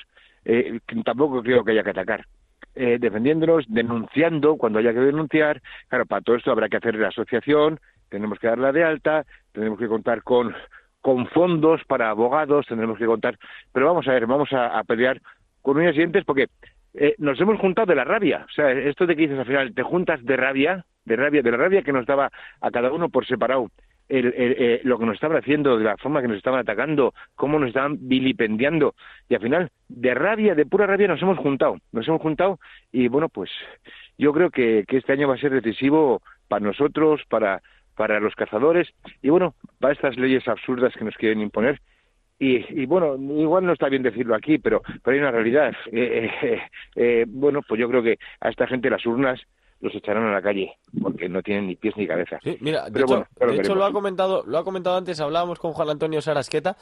tampoco creo que haya que atacar. defendiéndonos, denunciando cuando haya que denunciar. Claro, para todo esto habrá que hacer la asociación, tenemos que darla de alta, tenemos que contar con, con fondos para abogados, tendremos que contar. Pero vamos a ver, vamos a, pelear con uñas y dientes porque eh, nos hemos juntado de la rabia. O sea, esto de que dices al final, te juntas de rabia, de rabia, de la rabia que nos daba a cada uno por separado. El, eh, lo que nos estaban haciendo, de la forma que nos estaban atacando, cómo nos estaban vilipendiando. Y al final, de rabia, de pura rabia, nos hemos juntado. Nos hemos juntado y bueno, pues yo creo que, que este año va a ser decisivo para nosotros, para, para los cazadores y bueno, para estas leyes absurdas que nos quieren imponer. Y, y bueno, igual no está bien decirlo aquí, pero, pero hay una realidad. Eh, eh, eh, bueno, pues yo creo que a esta gente las urnas los echarán a la calle porque no tienen ni pies ni cabeza. Sí, mira, de hecho, lo ha comentado, lo ha comentado antes, hablábamos con Juan Antonio Sarasqueta.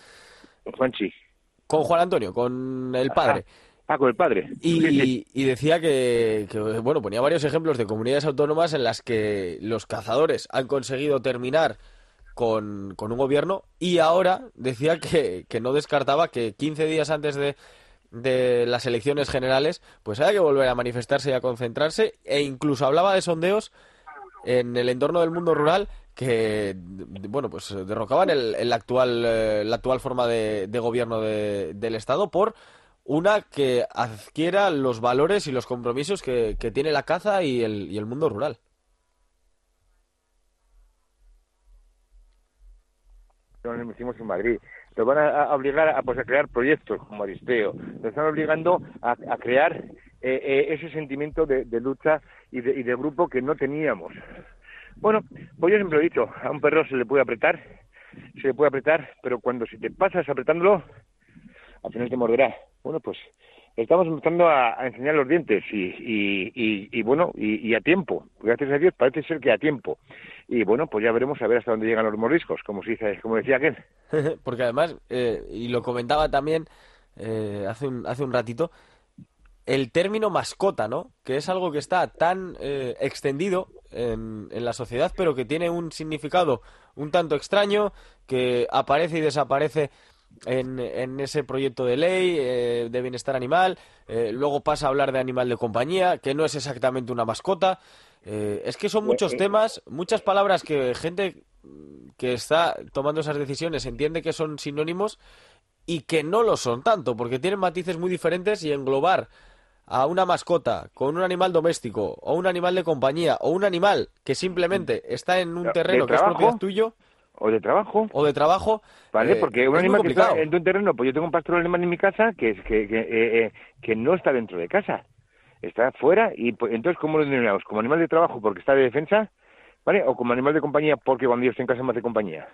Juanchi. Con Juan Antonio, con el padre. Ah, con el padre. Y, decía que, bueno, ponía varios ejemplos de comunidades autónomas en las que los cazadores han conseguido terminar con, un gobierno y ahora decía que, no descartaba que 15 días antes de, de las elecciones generales, pues haya que volver a manifestarse y a concentrarse e incluso hablaba de sondeos en el entorno del mundo rural que bueno pues derrocaban el, actual eh, la actual forma de, gobierno del estado por una que adquiera los valores y los compromisos que, tiene la caza y el, y el mundo rural. Lo hicimos en Madrid. Nos van a, obligar a, pues, a crear proyectos como Aristeo. Nos están obligando a, crear eh, eh, ese sentimiento de, lucha y de, y de grupo que no teníamos. Bueno, pues yo siempre he dicho, a un perro se le puede apretar, se le puede apretar, pero cuando si te pasas apretándolo, al final te morderá. Bueno, pues estamos empezando a, enseñar los dientes y, y, bueno, y, a tiempo. Gracias a Dios parece ser que a tiempo. Y bueno, pues ya veremos a ver hasta dónde llegan los moriscos, como, si, como decía aquel. Porque además, eh, y lo comentaba también eh, hace, un, hace un ratito, el término mascota, ¿no? Que es algo que está tan eh, extendido en, en, la sociedad, pero que tiene un significado un tanto extraño, que aparece y desaparece en, ese proyecto de ley eh, de bienestar animal, eh, luego pasa a hablar de animal de compañía, que no es exactamente una mascota. Eh, es que son muchos temas, muchas palabras que gente que está tomando esas decisiones entiende que son sinónimos y que no lo son tanto, porque tienen matices muy diferentes y englobar a una mascota con un animal doméstico o un animal de compañía o un animal que simplemente está en un terreno que es propiedad tuyo o de trabajo. O de trabajo. Vale, eh, porque un animal que está en un terreno, pues yo tengo un pastor alemán en mi casa que, es, que, que, eh, eh, que no está dentro de casa. Está fuera y pues, entonces, ¿cómo lo denominamos? ¿Como animal de trabajo porque está de defensa? ¿Vale? ¿O como animal de compañía porque cuando yo estoy en casa más de compañía?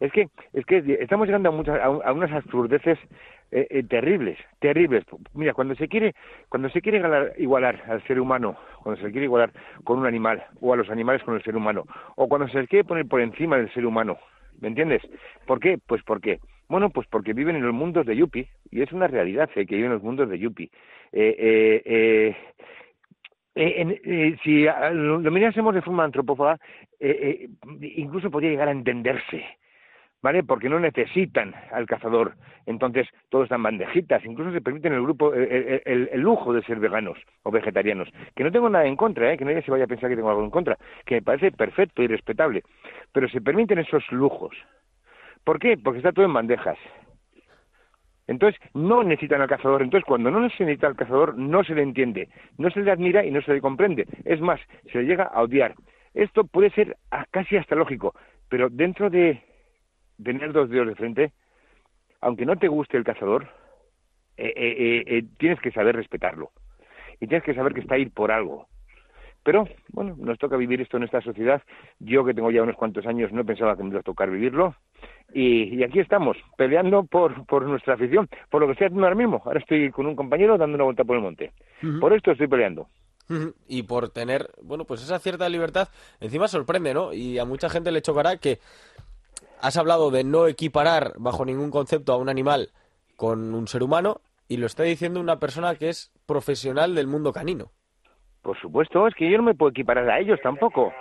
Es que, es que estamos llegando a, muchas, a, unas absurdeces eh, eh, terribles, terribles. Mira, cuando se quiere, cuando se quiere igualar, al ser humano, cuando se quiere igualar con un animal, o a los animales con el ser humano, o cuando se les quiere poner por encima del ser humano, ¿me entiendes? ¿Por qué? Pues porque, bueno, pues porque viven en los mundos de Yupi, y es una realidad eh, que viven en los mundos de Yupi. Eh, si lo, lo mirásemos de forma antropófaga, incluso podría llegar a entenderse ¿vale? Porque no necesitan al cazador. Entonces, todos están bandejitas, incluso se permiten el grupo, el, lujo de ser veganos o vegetarianos. Que no tengo nada en contra, ¿eh? Que nadie se vaya a pensar que tengo algo en contra, que me parece perfecto y respetable. Pero se permiten esos lujos. ¿Por qué? Porque está todo en bandejas. Entonces, no necesitan al cazador. Entonces, cuando no se necesita al cazador, no se le entiende, no se le admira y no se le comprende. Es más, se le llega a odiar. Esto puede ser casi hasta lógico, pero dentro de tener dos dedos de frente, aunque no te guste el cazador, eh, eh, eh, tienes que saber respetarlo. Y tienes que saber que está ahí por algo. Pero, bueno, nos toca vivir esto en esta sociedad. Yo, que tengo ya unos cuantos años, no pensaba que me iba a tocar vivirlo. Y, aquí estamos, peleando por, por nuestra afición, por lo que estoy haciendo ahora mismo. Ahora estoy con un compañero dando una vuelta por el monte. Por esto estoy peleando. Y por tener, bueno, pues esa cierta libertad, encima sorprende, ¿no? Y a mucha gente le chocará que has hablado de no equiparar bajo ningún concepto a un animal con un ser humano y lo está diciendo una persona que es profesional del mundo canino. Por supuesto, es que yo no me puedo equiparar a ellos tampoco.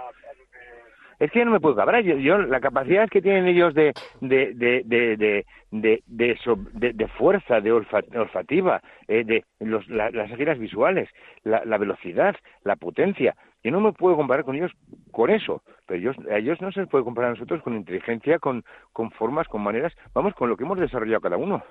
Es que yo no me puedo equiparar. Yo, yo la capacidad que tienen ellos de de de de de de, de, de- fuerza, de olfa- olfativa, eh, de los, la- las giras visuales, la velocidad, la potencia. Yo no me puedo comparar con ellos con eso, pero ellos, a ellos no se les puede comparar a nosotros con inteligencia, con, con formas, con maneras, vamos, con lo que hemos desarrollado cada uno.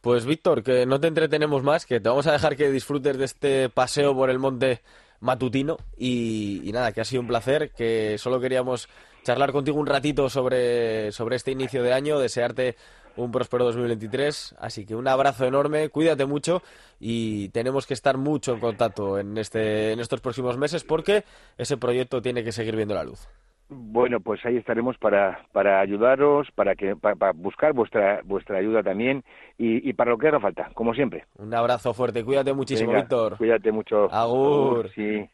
Pues Víctor, que no te entretenemos más, que te vamos a dejar que disfrutes de este paseo por el monte matutino y, y nada, que ha sido un placer, que solo queríamos charlar contigo un ratito sobre, sobre este inicio de año, desearte un próspero 2023, así que un abrazo enorme, cuídate mucho y tenemos que estar mucho en contacto en, este, en estos próximos meses porque ese proyecto tiene que seguir viendo la luz. Bueno, pues ahí estaremos para, para ayudaros, para que para, para buscar vuestra vuestra ayuda también y, y para lo que haga falta, como siempre. Un abrazo fuerte, cuídate muchísimo, Venga, Víctor. Cuídate mucho. Agur. Sí.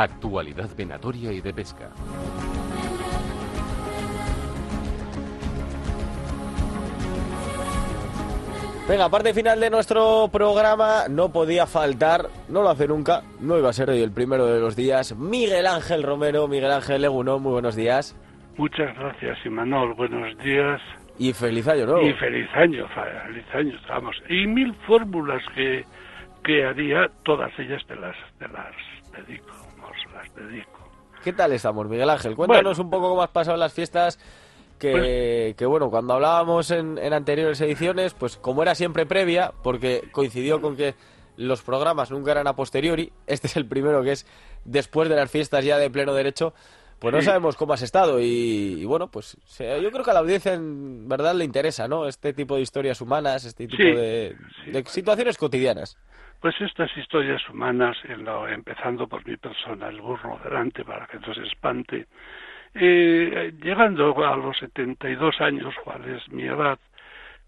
Actualidad venatoria y de pesca. Venga, parte final de nuestro programa, no podía faltar, no lo hace nunca, no iba a ser hoy el primero de los días, Miguel Ángel Romero, Miguel Ángel Legunón, muy buenos días Muchas gracias, Imanol. Buenos días y feliz año nuevo. y feliz año, feliz año, vamos. Y mil fórmulas que, que haría, todas ellas te las, te las dedico, dedico. ¿Qué tal estamos, Miguel Ángel? Cuéntanos un poco cómo has pasado las fiestas, que, Pues- que bueno, cuando hablábamos en, en anteriores ediciones, pues como era siempre previa, porque coincidió con que los programas nunca eran a posteriori, este es el primero que es después de las fiestas ya de pleno derecho, pues no Sí. sabemos cómo has estado y, y bueno, pues yo creo que a la audiencia en verdad le interesa, ¿no? Este tipo de historias humanas, este tipo Sí, de, sí. de situaciones cotidianas. Pues estas historias humanas, en lo- empezando por mi persona, el burro delante para que no se espante, eh, llegando a los 72 años, cuál es mi edad,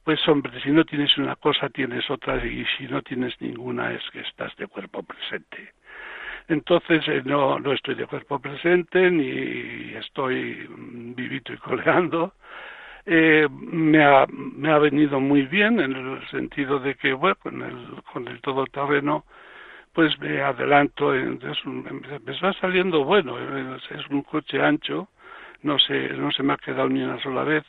pues hombre, si no tienes una cosa, tienes otra, y si no tienes ninguna, es que estás de cuerpo presente. Entonces eh, no, no estoy de cuerpo presente ni estoy mm, vivito y coleando. Eh, me, ha, me ha venido muy bien en el sentido de que, bueno, con el, con el todoterreno, pues me adelanto, me va saliendo bueno, es, un coche ancho, no se, no se me ha quedado ni una sola vez,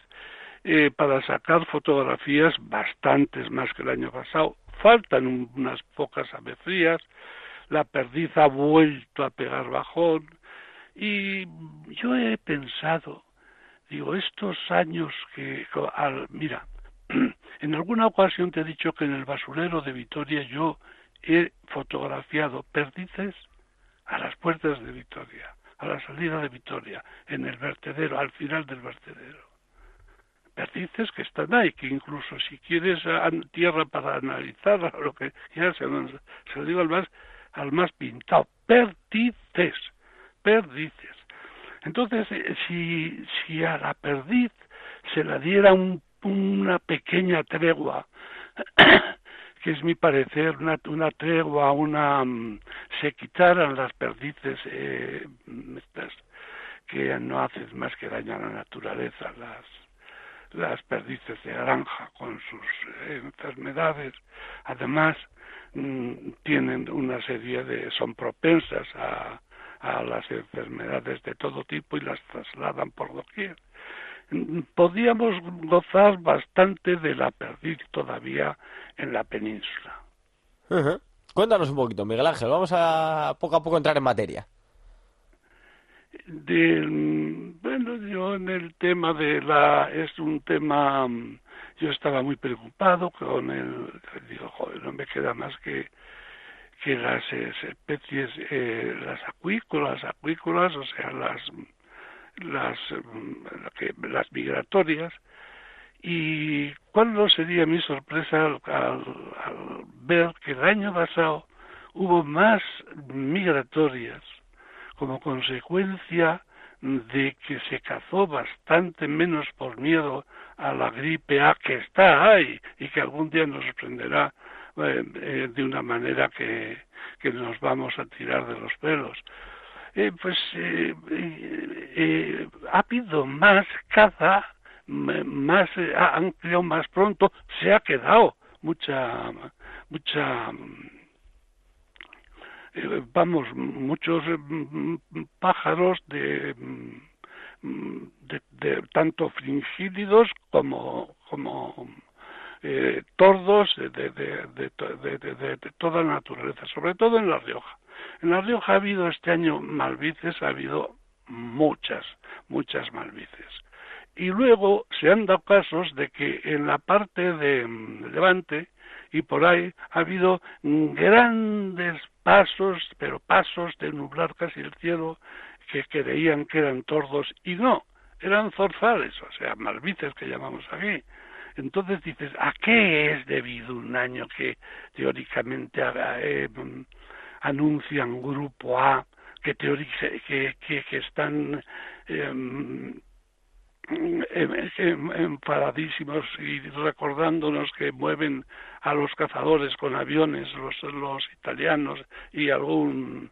eh, para sacar fotografías bastantes más que el año pasado. Faltan un- unas pocas avefrías, la perdiz ha vuelto a pegar bajón y yo he pensado, digo, estos años que, al, mira, en alguna ocasión te he dicho que en el basurero de Vitoria yo he fotografiado perdices a las puertas de Vitoria, a la salida de Vitoria, en el vertedero, al final del vertedero perdices que están ahí, que incluso si quieres a- a tierra para analizar o lo que quieras, se lo digo al más, al más pintado, perdices, perdices. Entonces, eh, si, a la perdiz se la diera un- una pequeña tregua, que es mi parecer, una, una tregua, una mm, se quitaran las perdices eh, estas que no hacen más que daño a la naturaleza, las las perdices de granja con sus eh, enfermedades. Además, mm, tienen una serie de, son propensas a, a las enfermedades de todo tipo y las trasladan por doquier. Podíamos gozar bastante de la perdiz todavía en la península. Ujú. Cuéntanos un poquito, Miguel Ángel, vamos a poco a poco entrar en materia. de bueno yo en el tema de la es un tema yo estaba muy preocupado con el digo joder no me queda más que que las eh, especies eh, las acuícolas acuícolas o sea las las mm, las migratorias. Y cuál no sería mi sorpresa al ver que el año pasado hubo más migratorias como consecuencia de que se cazó bastante menos por miedo a la gripe A que está ahí y que algún día nos sorprenderá eh, eh, de una manera que, nos vamos a tirar de los pelos. eh, pues ha habido más caza, más han criado más pronto, se ha quedado mucha mucha vamos muchos pájaros de de, tanto fringílidos como, como eh, tordos de, de, de, toda naturaleza, sobre todo en La Rioja. En La Rioja ha habido este año malvices, ha habido muchas, muchas malvices. Y luego se han dado casos de que en la parte de Levante y por ahí ha habido grandes pasos, pero pasos de nublar casi el cielo que creían que eran tordos y no, eran zorzales, o sea, malvices que llamamos aquí. Entonces dices, ¿a qué es debido un año que teóricamente eh, anuncian grupo A, que, que, que, están em, em, em, enfadadísimos y recordándonos que mueven a los cazadores con aviones, los, los italianos y algún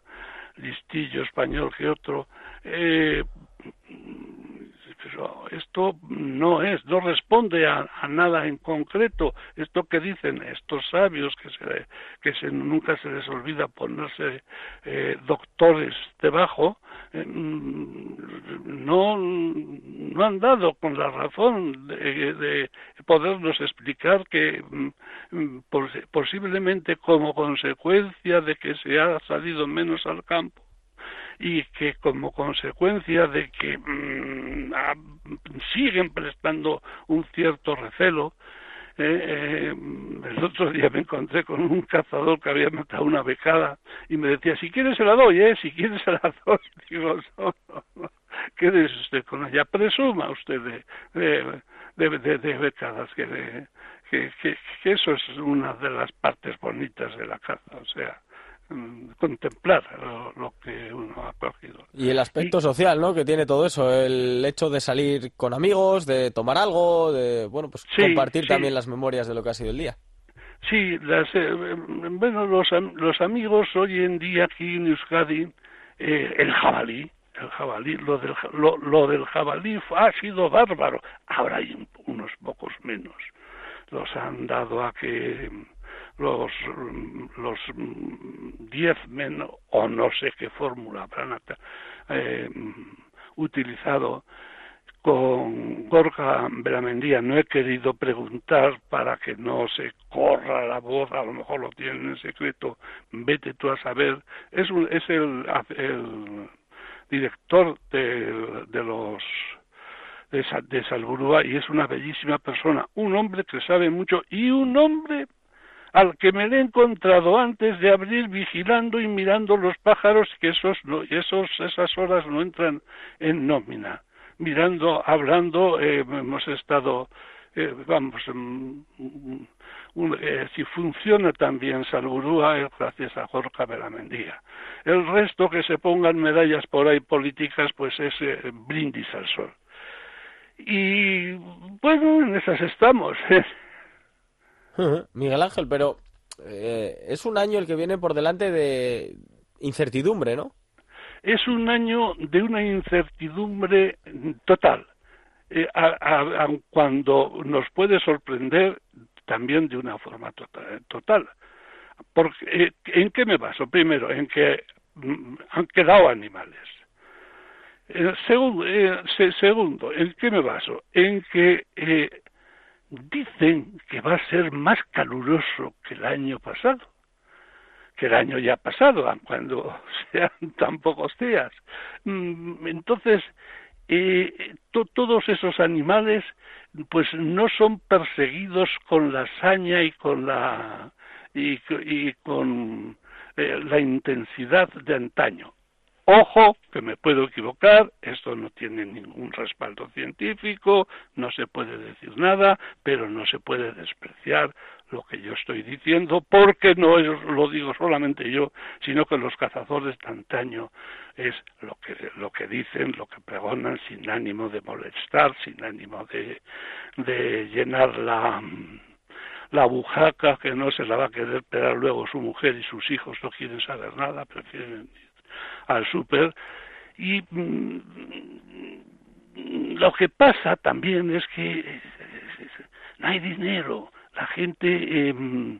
listillo español que otro, eh, pero esto no es, no responde a, nada en concreto. Esto que dicen estos sabios que, se, que nunca se les olvida ponerse eh, doctores debajo, eh, no, no han dado con la razón de, podernos explicar que mm, posiblemente como consecuencia de que se ha salido menos al campo, y que como consecuencia de que mm, siguen prestando un cierto recelo, eh, eh, el otro día me encontré con un cazador que había matado una becada y me decía, si quieres se la doy, ¿eh? Si quieres se la doy. Digo, no, no, no. Usted con ella, presuma usted de, de, de, de becadas, que, que, que, que eso es una de las partes bonitas de la caza, o sea, contemplar lo, que uno ha cogido. Y el aspecto social, ¿no? Que tiene todo eso, el hecho de salir con amigos, de tomar algo, de, bueno, pues compartir también las memorias de lo que ha sido el día. Sí, las, eh, bueno, los, los amigos hoy en día aquí en Euskadi, eh, el jabalí, el jabalí, lo del, lo, lo del jabalí ha sido bárbaro. Ahora hay unos pocos menos. Los han dado a que los los diez menos o no sé qué fórmula habrán eh, utilizado con Gorka Belamendía no he querido preguntar para que no se corra la voz, a lo mejor lo tienen en secreto, vete tú a saber. Es, un, es el, director de, de los de Salburúa y es una bellísima persona, un hombre que sabe mucho y un hombre al que me he encontrado antes de abrir vigilando y mirando los pájaros que esos no, esos esas horas no entran en nómina. Mirando hablando eh, hemos estado eh, vamos eh, si funciona también Salburúa es gracias a Jorge Belamendía el resto que se pongan medallas por ahí políticas pues es brindis al sol. Y bueno en esas estamos Miguel Ángel, pero eh, es un año el que viene por delante de incertidumbre, ¿no? Es un año de una incertidumbre total, eh, cuando nos puede sorprender también de una forma tota-, total. Eh, ¿En qué me baso? Primero, en que mm, han quedado animales. segundo, segundo, ¿en qué me baso? En que dicen que va a ser más caluroso que el año pasado, que el año ya pasado, cuando sean tan pocos días. Mm, entonces, eh, todos esos animales pues no son perseguidos con la saña y con la y, y con eh, la intensidad de antaño. Ojo, que me puedo equivocar, esto no tiene ningún respaldo científico, no se puede decir nada, pero no se puede despreciar lo que yo estoy diciendo, porque no lo digo solamente yo, sino que los cazadores de antaño es lo que, lo que dicen, lo que pregonan, sin ánimo de molestar, sin ánimo de, de llenar la, la bujaca que no se la va a querer pegar luego su mujer y sus hijos no quieren saber nada, prefieren al súper. Y mm, lo que pasa también es que no hay dinero, la gente em,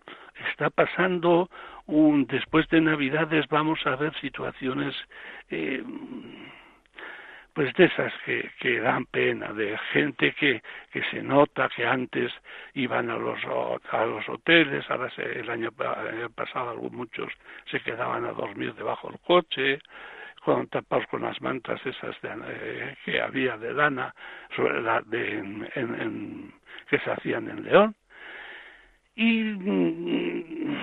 está pasando un después de Navidades vamos a ver situaciones eh, pues de esas que, dan pena, de gente que, que se nota que antes iban a los, a los hoteles, ahora el, año, pasado muchos se quedaban a dormir debajo del coche, con, tapados con las mantas esas de, eh, que había de lana de, en, que se hacían en León. Y mm,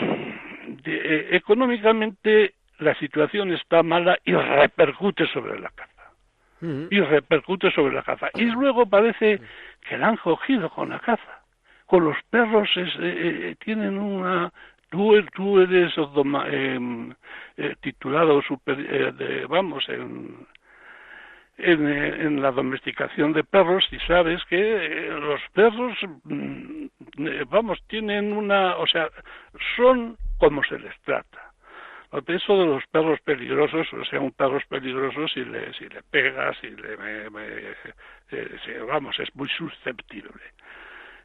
eh, económicamente la situación está mala y repercute sobre la caza. Y repercute sobre la caza. Y luego parece que la han cogido con la caza. Con los perros es, eh, eh, tienen una... Tú, tú eres em, titulado super, de, vamos, en, en, en, la domesticación de perros y sabes que los perros, mm, vamos, tienen una, o sea, son como se les trata. Eso de los perros peligrosos, o sea, un perro peligroso si le, si le pegas, si le, eh, vamos, es muy susceptible.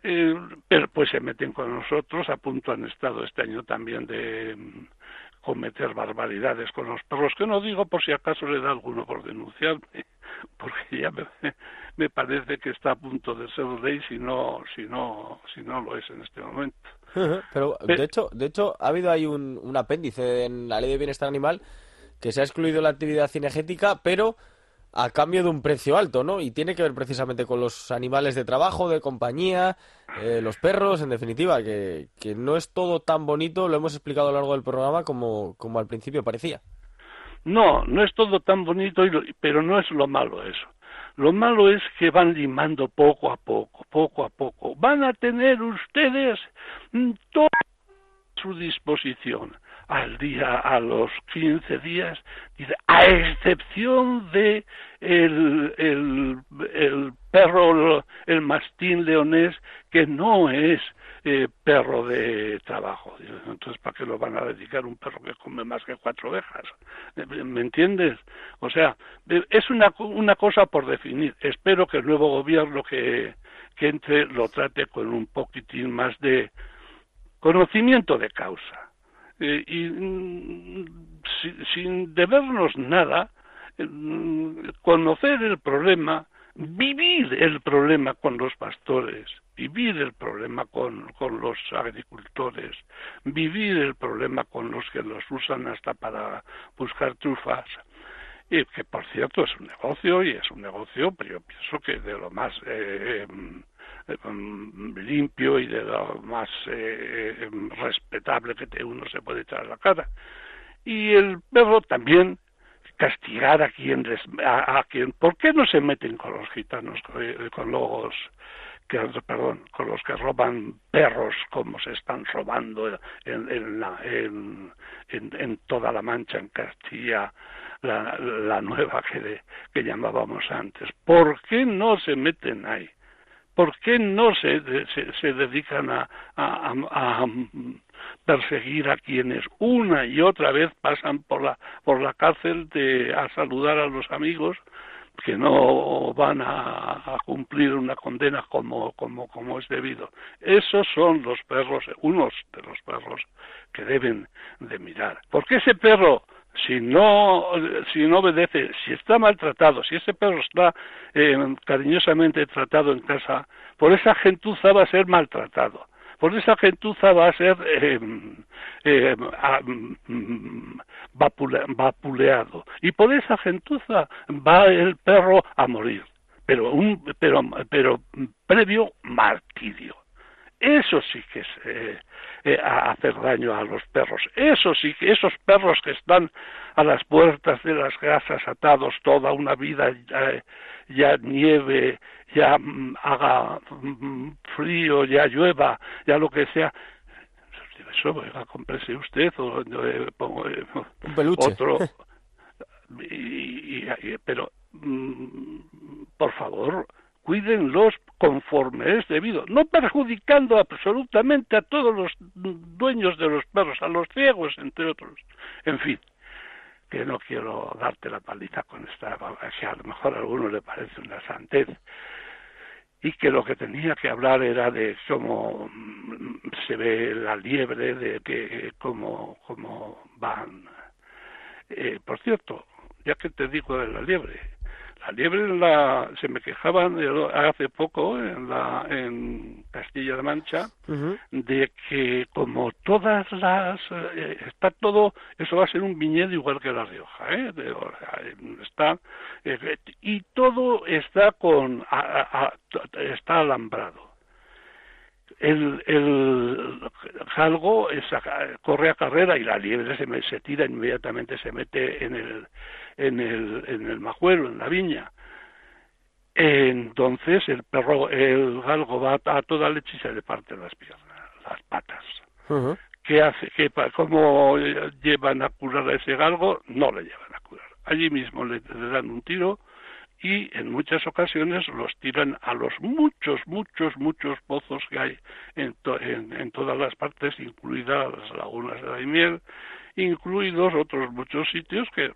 Eh, pero pues se meten con nosotros, a punto han estado este año también de mm, cometer barbaridades con los perros, que no digo por si acaso le da alguno por denunciarme, porque ya me, me parece que está a punto de ser ley si no, si no, si no lo es en este momento. Pero, de hecho, de hecho, ha habido ahí un, un apéndice en la ley de bienestar animal que se ha excluido la actividad cinegética, pero a cambio de un precio alto, ¿no? Y tiene que ver precisamente con los animales de trabajo, de compañía, eh, los perros, en definitiva, que, que, no es todo tan bonito, lo hemos explicado a lo largo del programa como, como al principio parecía. No, no es todo tan bonito, pero no es lo malo eso. Lo malo es que van limando poco a poco, poco a poco. Van a tener ustedes toda su disposición al día, a los 15 días, a excepción de el perro, el mastín leonés, que no es eh, perro de trabajo. Entonces, ¿para qué lo van a dedicar un perro que come más que cuatro ovejas? ¿Me entiendes? O sea, es una, una cosa por definir. Espero que el nuevo gobierno que, que entre lo trate con un poquitín más de conocimiento de causa. Eh, y mm, sin debernos nada, mm, conocer el problema, vivir el problema con los pastores, vivir el problema con, con los agricultores, vivir el problema con los que los usan hasta para buscar trufas. Y que por cierto es un negocio y es un negocio, pero yo pienso que de lo más eh, em, limpio y de lo más eh, em, respetable que uno se puede echar a la cara. Y el perro también castigar a quien a, quien ¿por qué no se meten con los gitanos con, con los perdón, con los que roban perros como se están robando en, en, la, en, en, toda la Mancha, en Castilla, la, la nueva que, que llamábamos antes. ¿Por qué no se meten ahí? ¿Por qué no se, se, se dedican a, a, a, perseguir a quienes una y otra vez pasan por la, por la cárcel de, a saludar a los amigos que no van a, cumplir una condena como, como, como es debido. Esos son los perros, unos de los perros que deben de mirar. Porque ese perro, si no, si no obedece, si está maltratado, si ese perro está eh, cariñosamente tratado en casa, por esa gentuza va a ser maltratado por esa gentuza va a ser eh, eh, mm, vapuleado y por esa gentuza va el perro a morir, pero un pero pero previo martirio. Eso sí que es eh, eh, hacer daño a los perros. Eso sí que esos perros que están a las puertas de las casas atados toda una vida, ya nieve, ya mm, haga mm, frío, ya llueva, ya lo que sea. Eso, cómprese usted o eh, eh, un peluche. otro. y, pero, mm, por favor, cuídenlos conforme es debido, no perjudicando absolutamente a todos los dueños de los perros, a los ciegos, entre otros. En fin, que no quiero darte la paliza con esta, que a lo mejor a alguno le parece una santez, y que lo que tenía que hablar era de cómo mm, se ve la liebre, de que cómo, cómo van. Eh, por cierto, ya que te digo de la liebre, la liebre la, se me quejaban hace poco en, la, en Castilla de Mancha de que como todas las eh, está todo eso va a ser un viñedo igual que la Rioja ¿eh? está eh, y todo está con está alambrado el, el jalgo corre a carrera y la liebre se, se tira inmediatamente se mete en el en el, en el majuelo, en la viña. Entonces el perro, el galgo va a toda leche y se le parte las piernas, las patas. ¿Qué hace? que ¿Cómo llevan a curar a ese galgo? No le llevan a curar. Allí mismo le, dan un tiro y en muchas ocasiones los tiran a los muchos, muchos, muchos pozos que hay en, en, en todas las partes, incluidas las lagunas de la miel, incluidos otros muchos sitios que,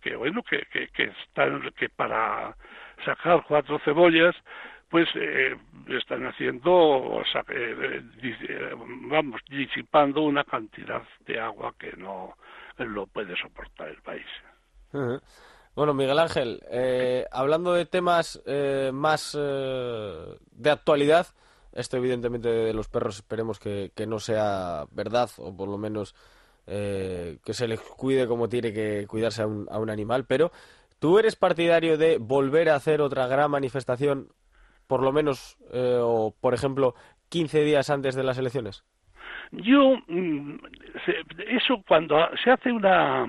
que, bueno que, que, están que para sacar cuatro cebollas pues eh, están haciendo eh, vamos disipando una cantidad de agua que no lo puede soportar el país. Bueno Miguel Ángel eh, hablando de temas más de actualidad esto evidentemente de los perros esperemos que, que no sea verdad o por lo menos eh, que se les cuide como tiene que cuidarse a un, a un animal, pero ¿tú eres partidario de volver a hacer otra gran manifestación, por lo menos, eh, o por ejemplo, 15 días antes de las elecciones? Yo, mm, eso cuando se hace una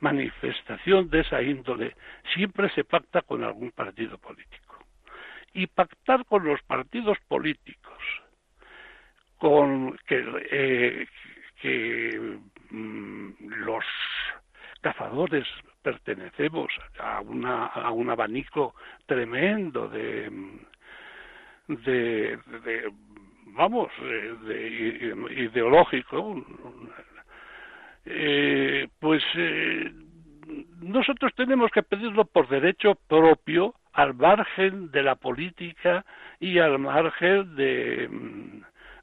manifestación de esa índole, siempre se pacta con algún partido político. Y pactar con los partidos políticos, con que, eh, que mm, los cazadores pertenecemos a una a un abanico tremendo de de, vamos de, ideológico eh, pues eh, nosotros tenemos que pedirlo por derecho propio al margen de la política y al margen de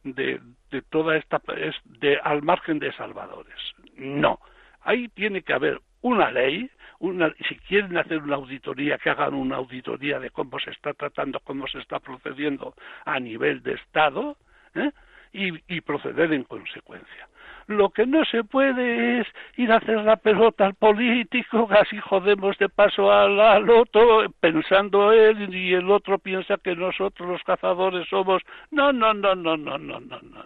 de, de toda esta de al margen de salvadores. No, ahí tiene que haber una ley, una, si quieren hacer una auditoría, que hagan una auditoría de cómo se está tratando, cómo se está procediendo a nivel de Estado, ¿eh? y, proceder en consecuencia. Lo que no se puede es ir a hacer la pelota al político, así jodemos de paso al, otro, pensando él y el otro piensa que nosotros los cazadores somos. No, no, no, no, no, no, no, no, no.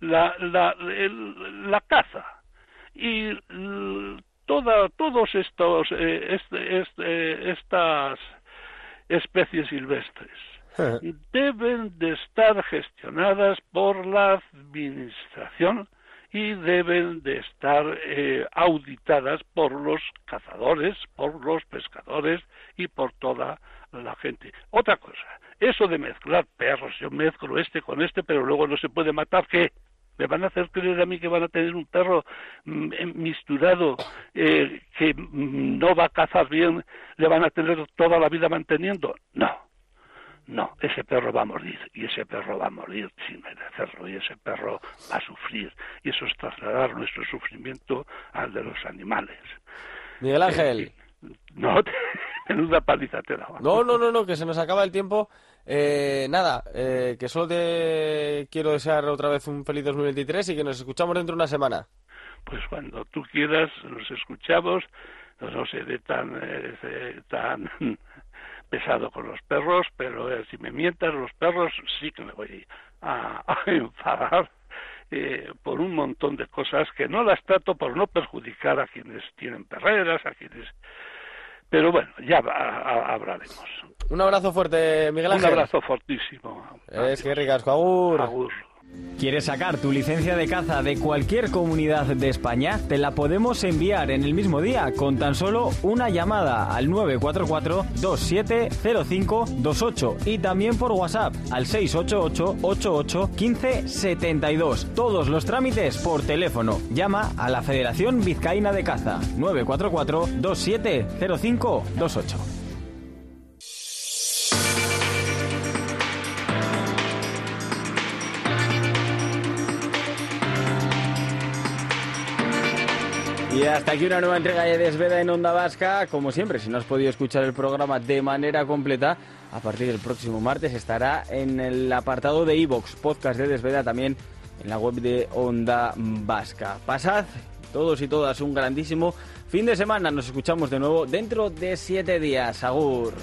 La, la, la caza y toda, todos estos, eh, este, estas especies silvestres deben de estar gestionadas por la administración y deben de estar eh, auditadas por los cazadores, por los pescadores y por toda la gente. Otra cosa, eso de mezclar perros, yo mezclo este con este, pero luego no se puede matar, ¿qué? ¿Me van a hacer creer a mí que van a tener un perro mm, eh, misturado eh, que mm, no va a cazar bien, le van a tener toda la vida manteniendo? No, no, ese perro va a morir y ese perro va a morir sin merecerlo y ese perro va a sufrir y eso es trasladar nuestro sufrimiento al de los animales. Miguel eh, Ángel. no, menuda paliza te daba. No, no, no, no, que se nos acaba el tiempo. Eh, nada, eh, que solo te quiero desear otra vez un feliz 2023 y que nos escuchamos dentro de una semana. Pues cuando tú quieras, nos escuchamos. No, sé de tan, de tan pesado con los perros, pero eh, si me mientas los perros sí que me voy a, enfadar eh, por un montón de cosas que no las trato por no perjudicar a quienes tienen perreras, a quienes... Pero bueno, ya hablaremos. Un abrazo fuerte, Miguel Ángel. Un abrazo fortísimo. Es que ricasco, agur. Agur. ¿Quieres sacar tu licencia de caza de cualquier comunidad de España? Te la podemos enviar en el mismo día con tan solo una llamada al 944-270528 y también por WhatsApp al 688-88-1572. Todos los trámites por teléfono. Llama a la Federación Vizcaína de Caza 944-270528. Y hasta aquí una nueva entrega de Desveda en Onda Vasca. Como siempre, si no has podido escuchar el programa de manera completa, a partir del próximo martes estará en el apartado de iVox, podcast de Desveda, también en la web de Onda Vasca. Pasad todos y todas un grandísimo fin de semana. Nos escuchamos de nuevo dentro de siete días. Agur.